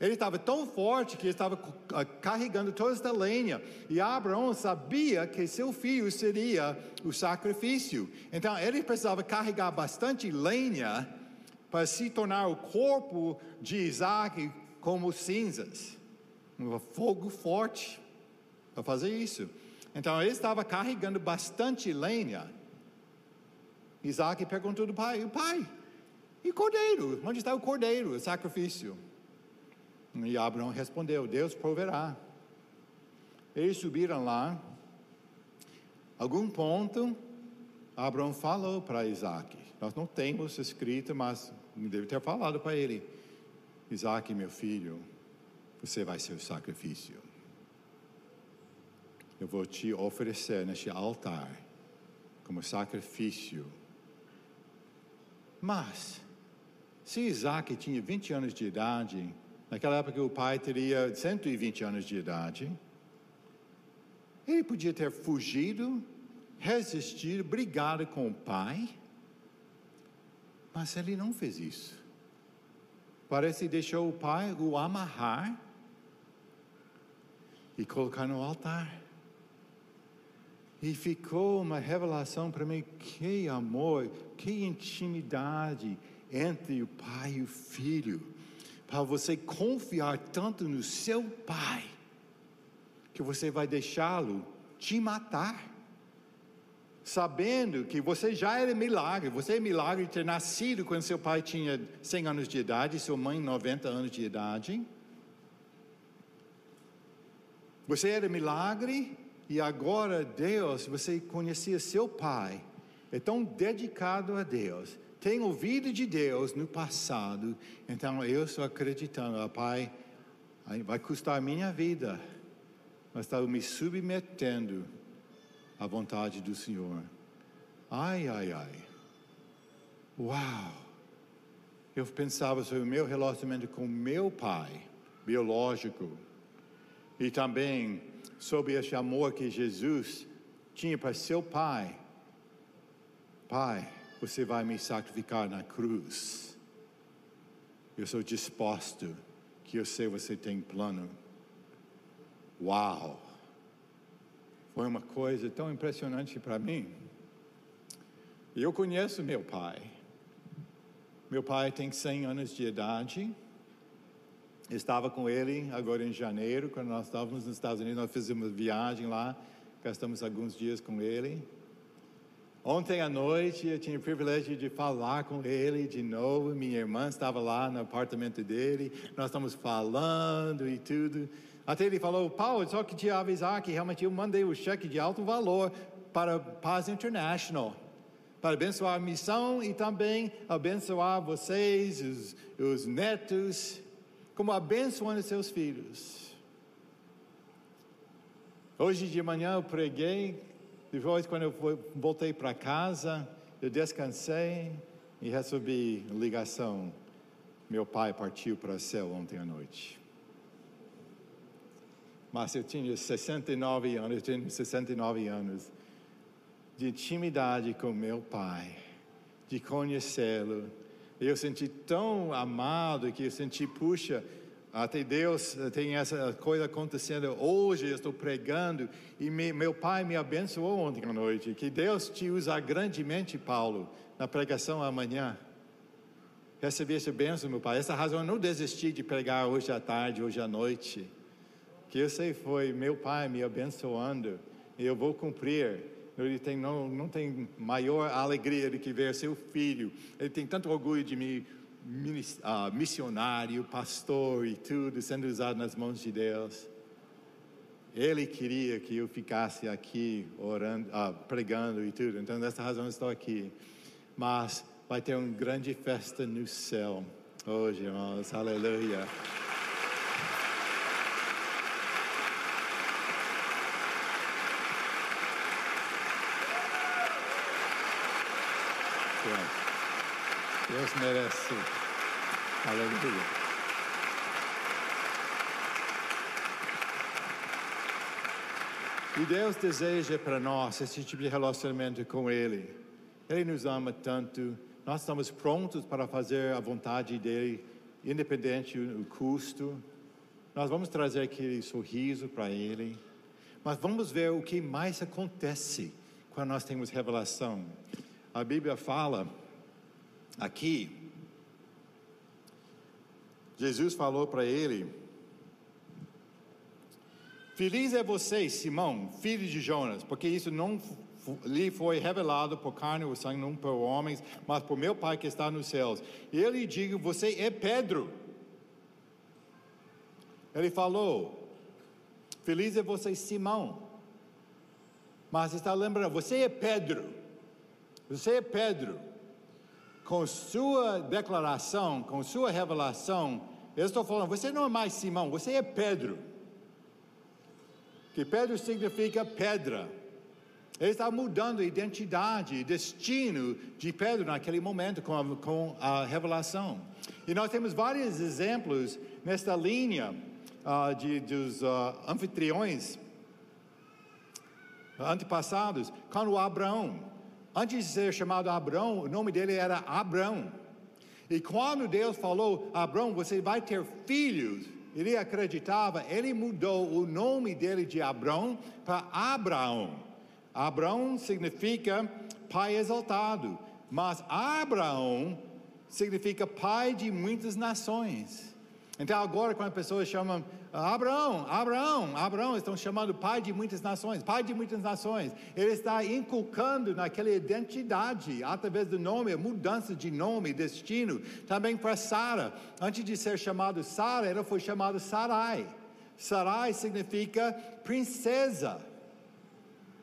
Ele estava tão forte que estava ah, carregando toda esta lenha. E Abraão sabia que seu filho seria o sacrifício. Então ele precisava carregar bastante lenha para se tornar o corpo de Isaac como cinzas. Um fogo forte para fazer isso. Então ele estava carregando bastante lenha. Isaac perguntou do pai: Pai, e cordeiro? Onde está o cordeiro, o sacrifício? E Abraão respondeu: Deus proverá. Eles subiram lá. Algum ponto, Abraão falou para Isaac. Nós não temos escrito, mas deve ter falado para ele: Isaac, meu filho, você vai ser o sacrifício. Eu vou te oferecer neste altar como sacrifício mas, se Isaac tinha 20 anos de idade, naquela época o pai teria 120 anos de idade, ele podia ter fugido, resistido, brigado com o pai, mas ele não fez isso. Parece deixou o pai o amarrar e colocar no altar. E ficou uma revelação para mim: que amor, que intimidade entre o pai e o filho. Para você confiar tanto no seu pai, que você vai deixá-lo te matar. Sabendo que você já era milagre, você é milagre de ter nascido quando seu pai tinha 100 anos de idade, sua mãe 90 anos de idade. Você era milagre e agora Deus, você conhecia seu pai, é tão dedicado a Deus, tem ouvido de Deus no passado, então eu estou acreditando, ah, Pai, vai custar a minha vida, mas estou me submetendo à vontade do Senhor. Ai, ai, ai. Uau! Eu pensava sobre o meu relacionamento com meu pai, biológico, E também sobre esse amor que Jesus tinha para seu pai. Pai, você vai me sacrificar na cruz. Eu sou disposto, que eu sei você tem plano. Uau! Foi uma coisa tão impressionante para mim. Eu conheço meu pai. Meu pai tem 100 anos de idade. Estava com ele agora em janeiro, quando nós estávamos nos Estados Unidos, nós fizemos viagem lá, gastamos alguns dias com ele. Ontem à noite eu tinha o privilégio de falar com ele de novo. Minha irmã estava lá no apartamento dele, nós estamos falando e tudo. Até ele falou: Paulo, só que te avisar que realmente eu mandei o cheque de alto valor para Paz International para abençoar a missão e também abençoar vocês, os, os netos, como abençoando seus filhos. Hoje de manhã eu preguei, depois quando eu voltei para casa, eu descansei e recebi ligação. Meu pai partiu para o céu ontem à noite. Mas eu tinha 69 anos, tinha 69 anos de intimidade com meu pai, de conhecê-lo. Eu senti tão amado que eu senti, puxa, até Deus tem essa coisa acontecendo hoje. Eu estou pregando e me, meu pai me abençoou ontem à noite. Que Deus te usa grandemente, Paulo, na pregação amanhã. Recebi essa bênção, meu pai. Essa razão eu não desisti de pregar hoje à tarde, hoje à noite. Que eu sei foi meu pai me abençoando e eu vou cumprir ele tem, não, não tem maior alegria do que ver seu filho. Ele tem tanto orgulho de mim, uh, missionário, pastor e tudo, sendo usado nas mãos de Deus. Ele queria que eu ficasse aqui orando, uh, pregando e tudo. Então, dessa razão, eu estou aqui. Mas vai ter uma grande festa no céu hoje, irmãos. Aleluia. Deus merece. Aleluia. E Deus deseja para nós esse tipo de relacionamento com Ele. Ele nos ama tanto. Nós estamos prontos para fazer a vontade dele, independente do custo. Nós vamos trazer aquele sorriso para Ele. Mas vamos ver o que mais acontece quando nós temos revelação. A Bíblia fala aqui, Jesus falou para ele: Feliz é você, Simão, filho de Jonas, porque isso não lhe foi revelado por carne ou sangue, não por homens, mas por meu Pai que está nos céus. E ele diz: Você é Pedro. Ele falou: Feliz é você, Simão. Mas está lembrando, você é Pedro. Você é Pedro com sua declaração, com sua revelação, eu estou falando, você não é mais Simão, você é Pedro. Que Pedro significa pedra. Ele está mudando a identidade, destino de Pedro naquele momento com a, com a revelação. E nós temos vários exemplos nesta linha uh, de, dos uh, anfitriões antepassados, quando Abraão Antes de ser chamado Abraão, o nome dele era Abraão. E quando Deus falou, Abraão, você vai ter filhos, ele acreditava, ele mudou o nome dele de Abraão para Abraão. Abraão significa pai exaltado, mas Abraão significa pai de muitas nações. Então agora quando as pessoas chamam Abraão, Abraão, Abraão, estão chamando pai de muitas nações, pai de muitas nações. Ele está inculcando naquela identidade, através do nome, mudança de nome, destino. Também para Sara, antes de ser chamado Sara, ela foi chamada Sarai. Sarai significa princesa.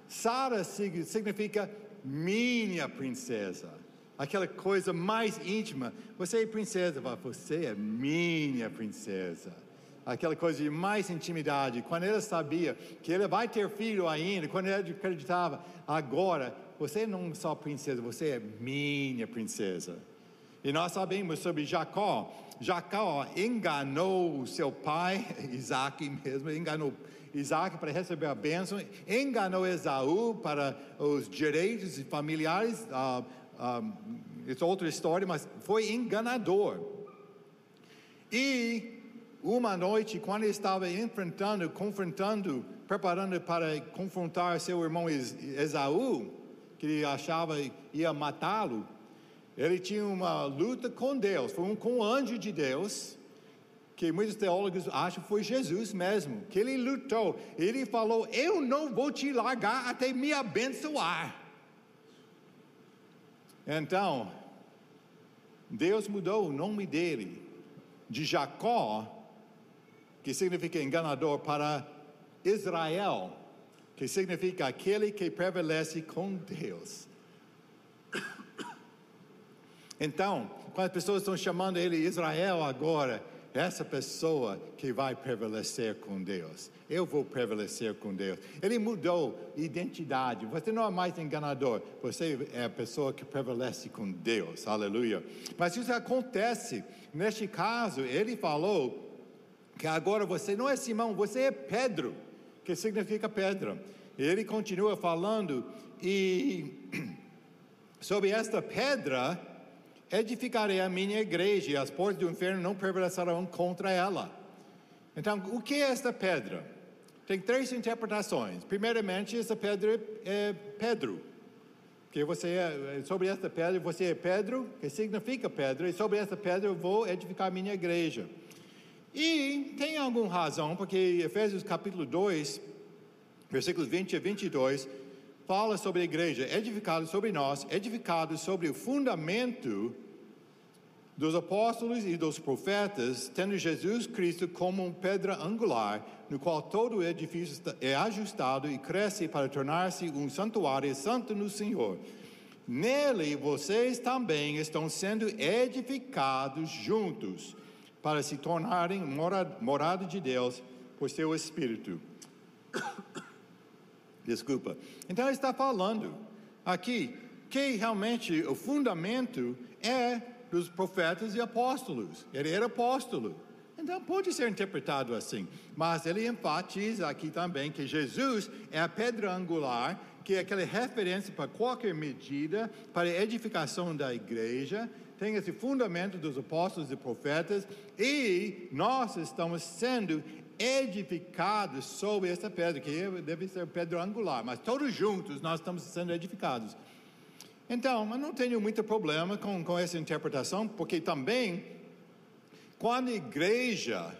Sara significa minha princesa aquela coisa mais íntima. Você é princesa, você é minha princesa aquela coisa de mais intimidade. Quando ele sabia que ele vai ter filho ainda, quando ele acreditava, agora você não é só princesa, você é minha princesa. E nós sabemos sobre Jacó. Jacó enganou seu pai, Isaac mesmo, enganou Isaac para receber a bênção, enganou Esaú para os direitos familiares, uh, uh, isso é outra história, mas foi enganador. E uma noite, quando estava enfrentando, confrontando, preparando para confrontar seu irmão Esaú, que ele achava ia matá-lo, ele tinha uma luta com Deus, foi um com o anjo de Deus, que muitos teólogos acham que foi Jesus mesmo, que ele lutou. Ele falou: Eu não vou te largar até me abençoar. Então, Deus mudou o nome dele de Jacó, que significa enganador, para Israel, que significa aquele que prevalece com Deus. Então, quando as pessoas estão chamando ele Israel agora, essa pessoa que vai prevalecer com Deus. Eu vou prevalecer com Deus. Ele mudou identidade. Você não é mais enganador. Você é a pessoa que prevalece com Deus. Aleluia. Mas isso acontece. Neste caso, ele falou que agora você não é Simão, você é Pedro, que significa pedra. Ele continua falando e sobre esta pedra edificarei a minha igreja e as portas do inferno não prevalecerão contra ela. Então, o que é esta pedra? Tem três interpretações. Primeiramente, essa pedra é Pedro. Que você é, sobre esta pedra, você é Pedro, que significa pedra, e sobre esta pedra eu vou edificar a minha igreja. E tem alguma razão, porque Efésios capítulo 2, versículos 20 a 22, fala sobre a igreja, edificado sobre nós, edificado sobre o fundamento dos apóstolos e dos profetas, tendo Jesus Cristo como pedra angular, no qual todo o edifício é ajustado e cresce para tornar-se um santuário santo no Senhor. Nele vocês também estão sendo edificados juntos, para se tornarem morada de Deus por seu Espírito. Desculpa. Então ele está falando aqui que realmente o fundamento é dos profetas e apóstolos. Ele era apóstolo. Então pode ser interpretado assim. Mas ele enfatiza aqui também que Jesus é a pedra angular, que é aquela referência para qualquer medida, para a edificação da igreja. Tem esse fundamento dos apóstolos e profetas, e nós estamos sendo edificados sobre essa pedra, que deve ser pedra angular, mas todos juntos nós estamos sendo edificados. Então, eu não tenho muito problema com, com essa interpretação, porque também, quando a igreja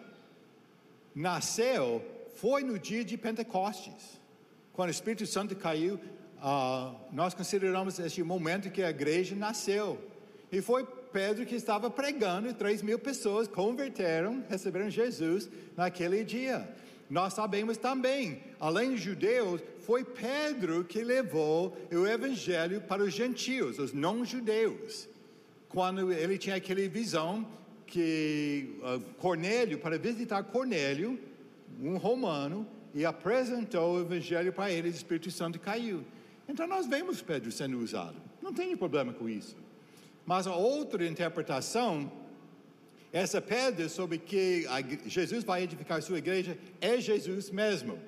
nasceu, foi no dia de Pentecostes. Quando o Espírito Santo caiu, uh, nós consideramos esse momento que a igreja nasceu. E foi Pedro que estava pregando e três mil pessoas converteram, receberam Jesus naquele dia. Nós sabemos também, além dos judeus, foi Pedro que levou o evangelho para os gentios, os não-judeus. Quando ele tinha aquela visão que uh, Cornélio, para visitar Cornélio, um romano, e apresentou o evangelho para ele, o Espírito Santo caiu. Então nós vemos Pedro sendo usado. Não tem problema com isso. Mas a outra interpretação, essa pedra sobre que Jesus vai edificar sua igreja é Jesus mesmo.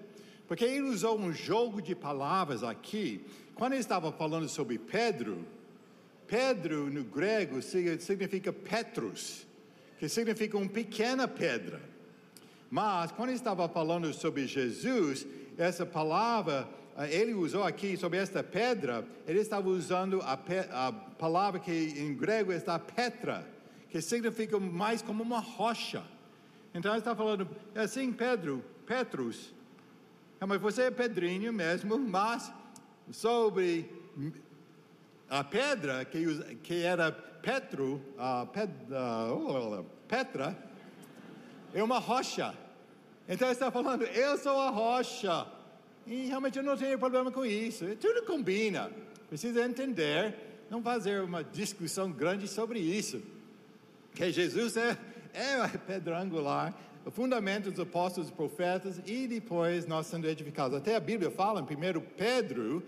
Porque ele usou um jogo de palavras aqui. Quando ele estava falando sobre Pedro, Pedro no grego significa Petrus, que significa uma pequena pedra. Mas quando ele estava falando sobre Jesus, essa palavra ele usou aqui sobre esta pedra, ele estava usando a, pe, a palavra que em grego está Petra, que significa mais como uma rocha. Então ele está falando assim, Pedro, Petrus, é, mas você é pedrinho mesmo, mas sobre a pedra que, que era Petro, uh, ped, uh, Petra, é uma rocha. Então ele está falando, eu sou a rocha. E realmente eu não tenho problema com isso. Tudo combina. Precisa entender, não fazer uma discussão grande sobre isso. Que Jesus é, é a pedra angular, o fundamento dos apóstolos e profetas, e depois nós sendo edificados. Até a Bíblia fala em 1 Pedro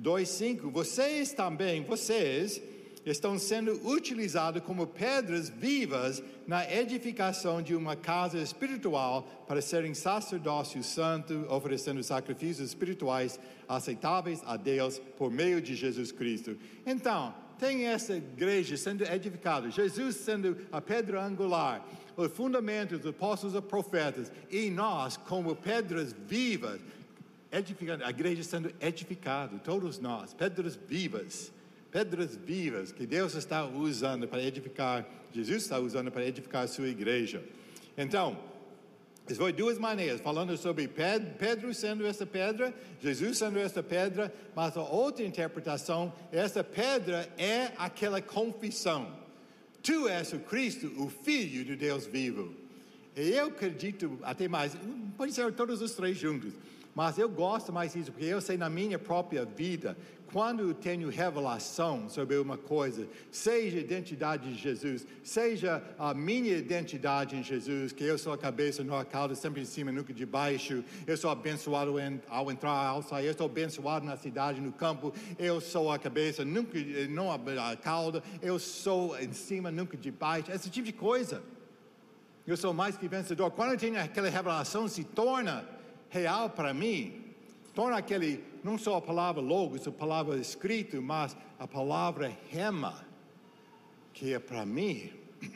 2,5: Vocês também, vocês, estão sendo utilizados como pedras vivas na edificação de uma casa espiritual para serem sacerdócio santo, oferecendo sacrifícios espirituais aceitáveis a Deus por meio de Jesus Cristo. Então, tem essa igreja sendo edificada, Jesus sendo a pedra angular, os fundamentos dos apóstolos e profetas, e nós, como pedras vivas, edificando, a igreja sendo edificada, todos nós, pedras vivas pedras vivas que Deus está usando para edificar, Jesus está usando para edificar a sua igreja. Então, foi duas maneiras, falando sobre Pedro sendo essa pedra, Jesus sendo essa pedra, mas a outra interpretação, essa pedra é aquela confissão. Tu és o Cristo, o Filho de Deus vivo. E eu acredito até mais, pode ser todos os três juntos, mas eu gosto mais disso, porque eu sei na minha própria vida, quando tenho revelação sobre uma coisa, seja a identidade de Jesus, seja a minha identidade em Jesus, que eu sou a cabeça, não a cauda, sempre em cima, nunca de baixo, eu sou abençoado ao entrar, ao sair, eu sou abençoado na cidade, no campo, eu sou a cabeça, nunca, não a cauda, eu sou em cima, nunca de baixo, esse tipo de coisa. Eu sou mais que vencedor. Quando eu tenho aquela revelação, se torna real para mim, torna aquele, não só a palavra logos, a palavra escrito, mas a palavra rema, que é para mim.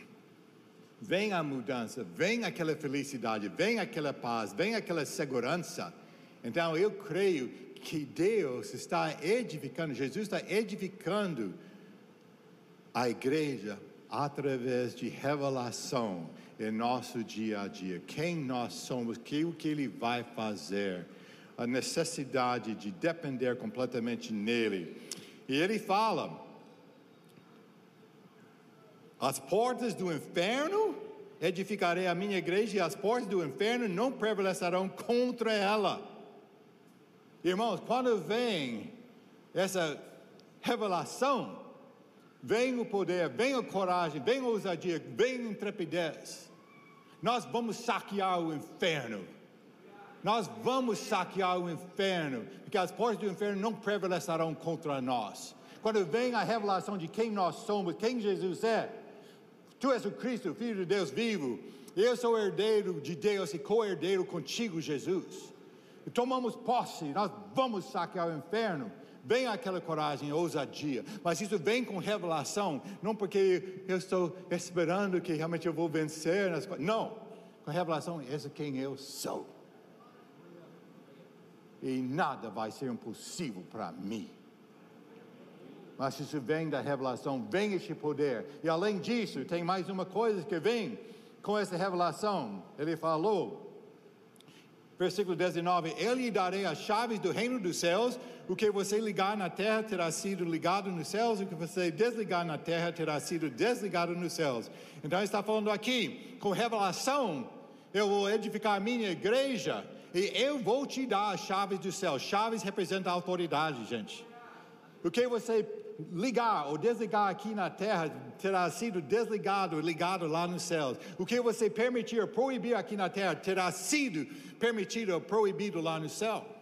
Vem a mudança, vem aquela felicidade, vem aquela paz, vem aquela segurança. Então eu creio que Deus está edificando, Jesus está edificando a igreja através de revelação em nosso dia a dia. Quem nós somos, que o que Ele vai fazer a necessidade de depender completamente nele. E ele fala: as portas do inferno edificarei a minha igreja e as portas do inferno não prevalecerão contra ela. Irmãos, quando vem essa revelação, vem o poder, vem a coragem, vem a ousadia, vem a intrepidez. Nós vamos saquear o inferno nós vamos saquear o inferno, porque as portas do inferno não prevalecerão contra nós. Quando vem a revelação de quem nós somos, quem Jesus é, tu és o Cristo, Filho de Deus vivo, eu sou herdeiro de Deus e co-herdeiro contigo, Jesus. E tomamos posse, nós vamos saquear o inferno. Vem aquela coragem, ousadia, mas isso vem com revelação, não porque eu estou esperando que realmente eu vou vencer nas. Não, com revelação, esse é quem eu sou e nada vai ser impossível para mim. Mas isso vem da revelação, vem este poder. E além disso, tem mais uma coisa que vem com essa revelação. Ele falou, versículo 19: Eu lhe darei as chaves do reino dos céus. O que você ligar na terra terá sido ligado nos céus, o que você desligar na terra terá sido desligado nos céus. Então, está falando aqui, com revelação, eu vou edificar a minha igreja e eu vou te dar as chaves do céu. Chaves representam autoridade, gente. O que você ligar ou desligar aqui na terra terá sido desligado, ligado lá nos céus. O que você permitir ou proibir aqui na terra terá sido permitido ou proibido lá no céu.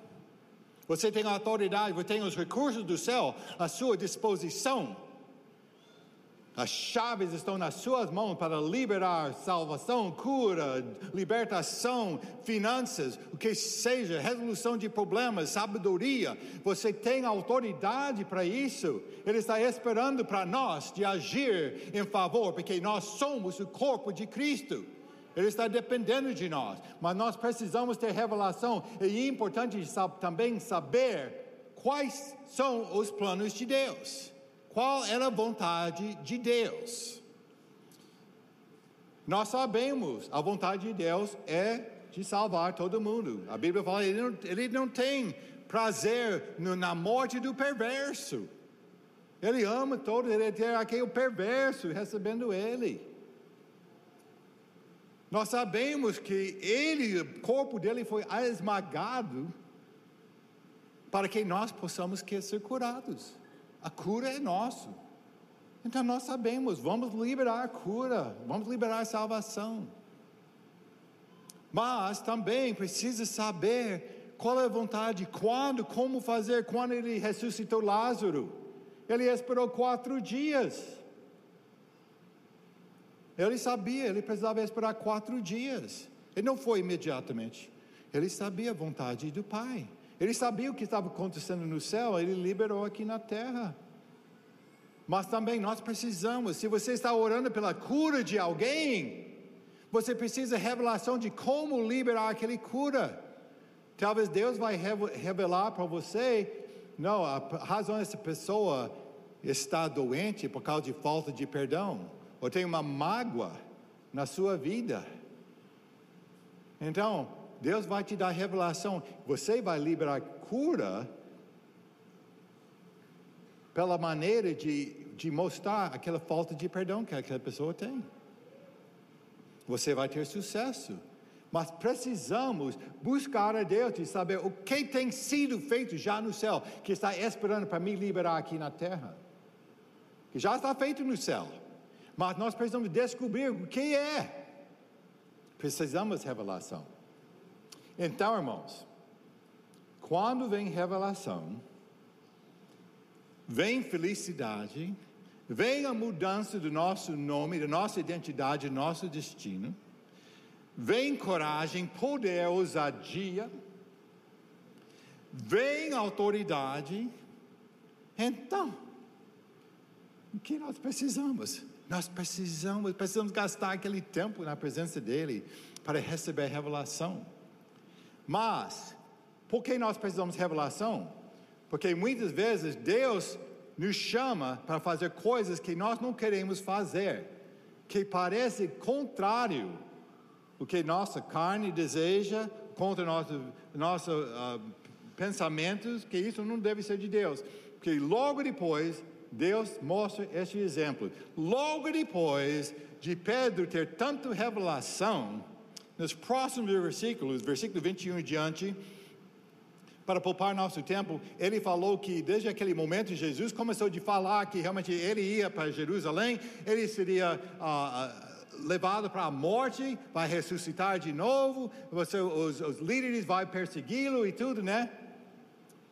Você tem a autoridade, você tem os recursos do céu à sua disposição. As chaves estão nas suas mãos para liberar salvação, cura, libertação, finanças, o que seja, resolução de problemas, sabedoria. Você tem autoridade para isso. Ele está esperando para nós de agir em favor, porque nós somos o corpo de Cristo. Ele está dependendo de nós, mas nós precisamos ter revelação e é importante também saber quais são os planos de Deus qual era a vontade de Deus. Nós sabemos, a vontade de Deus é de salvar todo mundo. A Bíblia fala, ele não, ele não tem prazer na morte do perverso. Ele ama todos, ele tem aquele perverso recebendo ele. Nós sabemos que ele, o corpo dele foi esmagado para que nós possamos ser curados. A cura é nossa. Então nós sabemos, vamos liberar a cura, vamos liberar a salvação. Mas também precisa saber qual é a vontade, quando, como fazer, quando ele ressuscitou Lázaro. Ele esperou quatro dias. Ele sabia, ele precisava esperar quatro dias. Ele não foi imediatamente. Ele sabia a vontade do Pai. Ele sabia o que estava acontecendo no céu, ele liberou aqui na terra. Mas também nós precisamos, se você está orando pela cura de alguém, você precisa revelação de como liberar aquele cura. Talvez Deus vai revelar para você, não, a razão dessa pessoa está doente por causa de falta de perdão, ou tem uma mágoa na sua vida. Então, Deus vai te dar revelação, você vai liberar cura pela maneira de, de mostrar aquela falta de perdão que aquela pessoa tem. Você vai ter sucesso. Mas precisamos buscar a Deus e saber o que tem sido feito já no céu, que está esperando para me liberar aqui na terra. Que já está feito no céu. Mas nós precisamos descobrir o que é. Precisamos de revelação. Então, irmãos, quando vem revelação, vem felicidade, vem a mudança do nosso nome, da nossa identidade, do nosso destino, vem coragem, poder, ousadia, vem autoridade. Então, o que nós precisamos? Nós precisamos, precisamos gastar aquele tempo na presença dele para receber revelação. Mas, por que nós precisamos de revelação? Porque muitas vezes Deus nos chama para fazer coisas que nós não queremos fazer, que parece contrário o que nossa carne deseja, contra nossos nosso, uh, pensamentos, que isso não deve ser de Deus. Porque logo depois, Deus mostra este exemplo. Logo depois de Pedro ter tanta revelação, nos próximos versículos, versículo 21 em diante, para poupar nosso tempo, ele falou que desde aquele momento Jesus começou a falar que realmente ele ia para Jerusalém, ele seria ah, ah, levado para a morte, vai ressuscitar de novo, você, os, os líderes vão persegui-lo e tudo, né?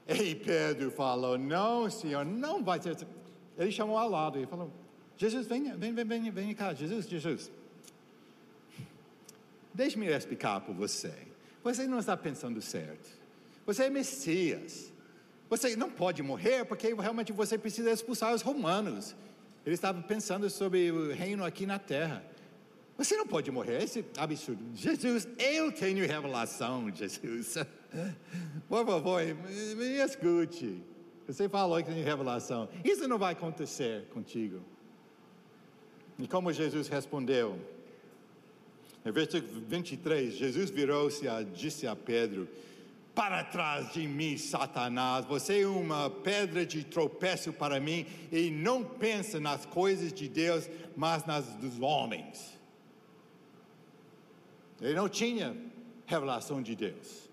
E Pedro falou: Não, Senhor, não vai ser. Ele chamou ao lado e falou: Jesus, venha, vem, vem, vem, vem cá, Jesus, Jesus. Deixe-me explicar para você. Você não está pensando certo. Você é Messias. Você não pode morrer porque realmente você precisa expulsar os romanos. Ele estava pensando sobre o reino aqui na terra. Você não pode morrer, esse absurdo. Jesus, eu tenho revelação, Jesus. Por favor, me escute. Você falou que tem revelação. Isso não vai acontecer contigo. E como Jesus respondeu? No versículo 23, Jesus virou-se e disse a Pedro: Para trás de mim, Satanás, você é uma pedra de tropeço para mim e não pensa nas coisas de Deus, mas nas dos homens. Ele não tinha revelação de Deus,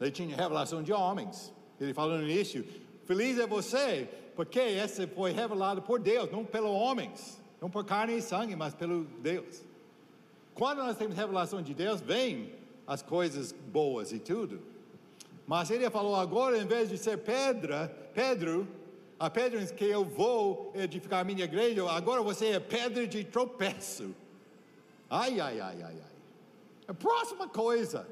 ele tinha revelação de homens. Ele falou no início: Feliz é você, porque esse foi revelado por Deus, não pelos homens, não por carne e sangue, mas pelo Deus. Quando nós temos revelação de Deus, vem as coisas boas e tudo. Mas ele falou agora, em vez de ser pedra, Pedro, a pedra que eu vou edificar a minha igreja, agora você é pedra de tropeço. Ai, ai, ai, ai, ai. A próxima coisa.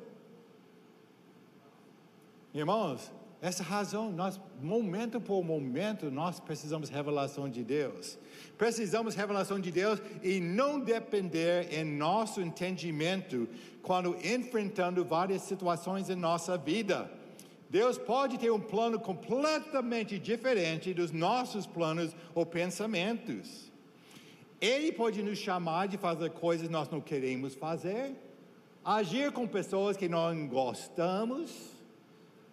Irmãos, essa razão, nós, momento por momento, nós precisamos revelação de Deus. Precisamos revelação de Deus e não depender em nosso entendimento quando enfrentando várias situações em nossa vida. Deus pode ter um plano completamente diferente dos nossos planos ou pensamentos. Ele pode nos chamar de fazer coisas que nós não queremos fazer, agir com pessoas que não gostamos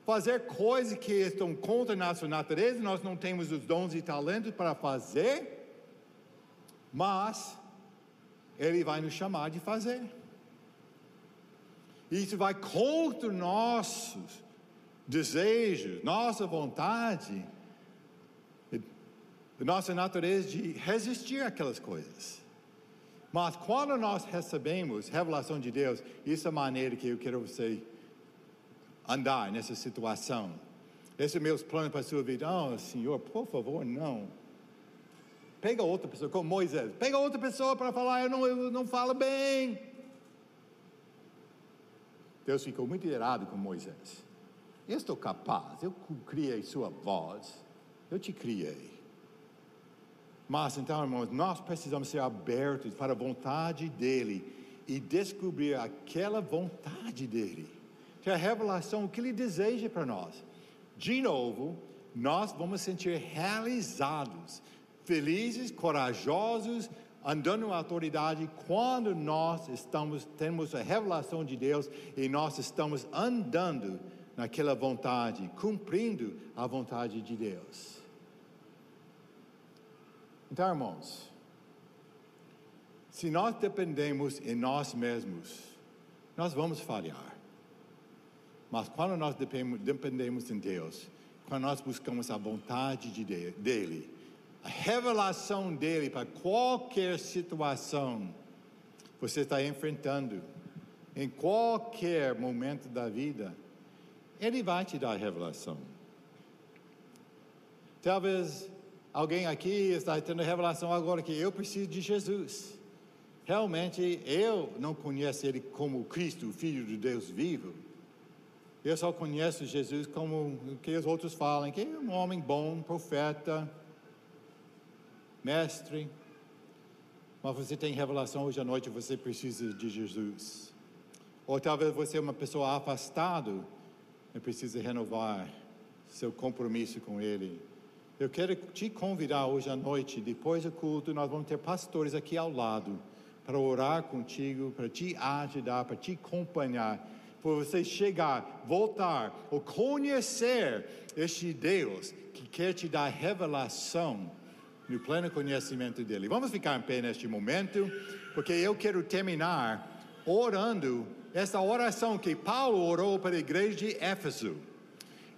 fazer coisas que estão contra a nossa natureza, nós não temos os dons e talentos para fazer, mas Ele vai nos chamar de fazer. Isso vai contra nossos desejos, nossa vontade, nossa natureza de resistir àquelas coisas. Mas quando nós recebemos revelação de Deus, isso é a maneira que eu quero você andar nessa situação. Esses meus planos para a sua vida. Oh, Senhor, por favor, não. Pega outra pessoa, como Moisés. Pega outra pessoa para falar, eu não, eu não falo bem. Deus ficou muito irado com Moisés. Eu estou capaz, eu criei sua voz, eu te criei. Mas então, irmãos, nós precisamos ser abertos para a vontade dEle e descobrir aquela vontade dEle. Ter a revelação, o que Ele deseja para nós. De novo, nós vamos sentir realizados, felizes, corajosos, andando em autoridade quando nós estamos temos a revelação de Deus e nós estamos andando naquela vontade, cumprindo a vontade de Deus. Então, irmãos, se nós dependemos em nós mesmos, nós vamos falhar. Mas quando nós dependemos em Deus, quando nós buscamos a vontade de dele, a revelação dele para qualquer situação você está enfrentando, em qualquer momento da vida, ele vai te dar a revelação. Talvez alguém aqui está tendo a revelação agora que eu preciso de Jesus. Realmente eu não conheço ele como Cristo, o Filho de Deus vivo. Eu só conheço Jesus como o que os outros falam, que é um homem bom, profeta, mestre. Mas você tem revelação hoje à noite, você precisa de Jesus. Ou talvez você é uma pessoa afastada e precisa renovar seu compromisso com Ele. Eu quero te convidar hoje à noite, depois do culto, nós vamos ter pastores aqui ao lado para orar contigo, para te ajudar, para te acompanhar por você chegar, voltar ou conhecer este Deus que quer te dar revelação no pleno conhecimento dele. Vamos ficar em pé neste momento, porque eu quero terminar orando essa oração que Paulo orou para a igreja de Éfeso.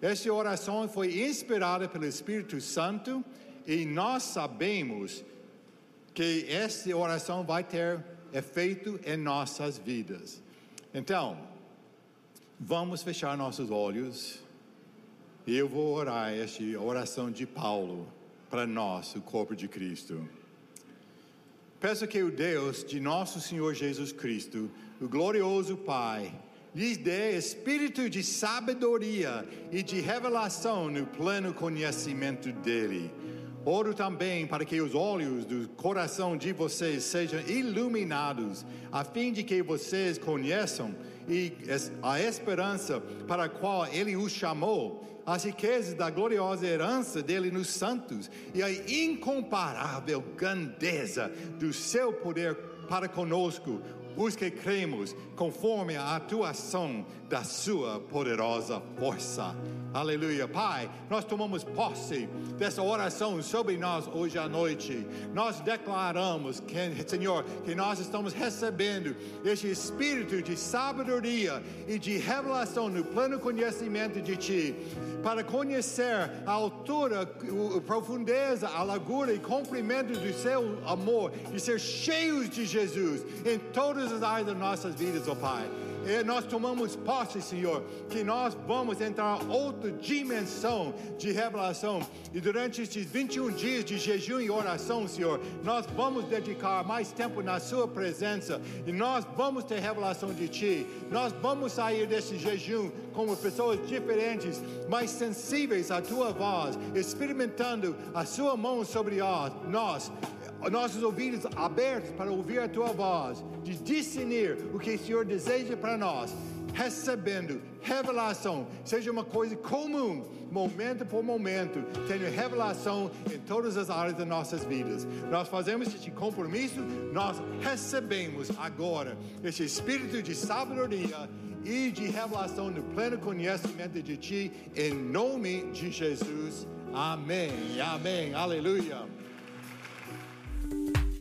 Essa oração foi inspirada pelo Espírito Santo e nós sabemos que essa oração vai ter efeito em nossas vidas. Então, Vamos fechar nossos olhos e eu vou orar esta oração de Paulo para nós, o corpo de Cristo. Peço que o Deus de nosso Senhor Jesus Cristo, o glorioso Pai, lhes dê espírito de sabedoria e de revelação no pleno conhecimento dele. Oro também para que os olhos do coração de vocês sejam iluminados, a fim de que vocês conheçam e a esperança para a qual ele os chamou, as riquezas da gloriosa herança dele nos santos e a incomparável grandeza do seu poder para conosco, os que cremos, conforme a atuação da sua poderosa força. Aleluia. Pai, nós tomamos posse dessa oração sobre nós hoje à noite. Nós declaramos, que, Senhor, que nós estamos recebendo este espírito de sabedoria e de revelação no pleno conhecimento de Ti, para conhecer a altura, a profundeza, a largura e comprimento do Seu amor e ser cheios de Jesus em todas as áreas das nossas vidas, ó oh Pai. E nós tomamos posse, Senhor, que nós vamos entrar outra dimensão de revelação. E durante estes 21 dias de jejum e oração, Senhor, nós vamos dedicar mais tempo na Sua presença. E nós vamos ter revelação de Ti. Nós vamos sair desse jejum como pessoas diferentes, mais sensíveis à Tua voz, experimentando a Sua mão sobre nós nossos ouvidos abertos para ouvir a tua voz, de discernir o que o Senhor deseja para nós, recebendo revelação, seja uma coisa comum, momento por momento, tendo revelação em todas as áreas das nossas vidas. Nós fazemos este compromisso, nós recebemos agora esse espírito de sabedoria e de revelação no pleno conhecimento de Ti, em nome de Jesus. Amém. Amém. Aleluia.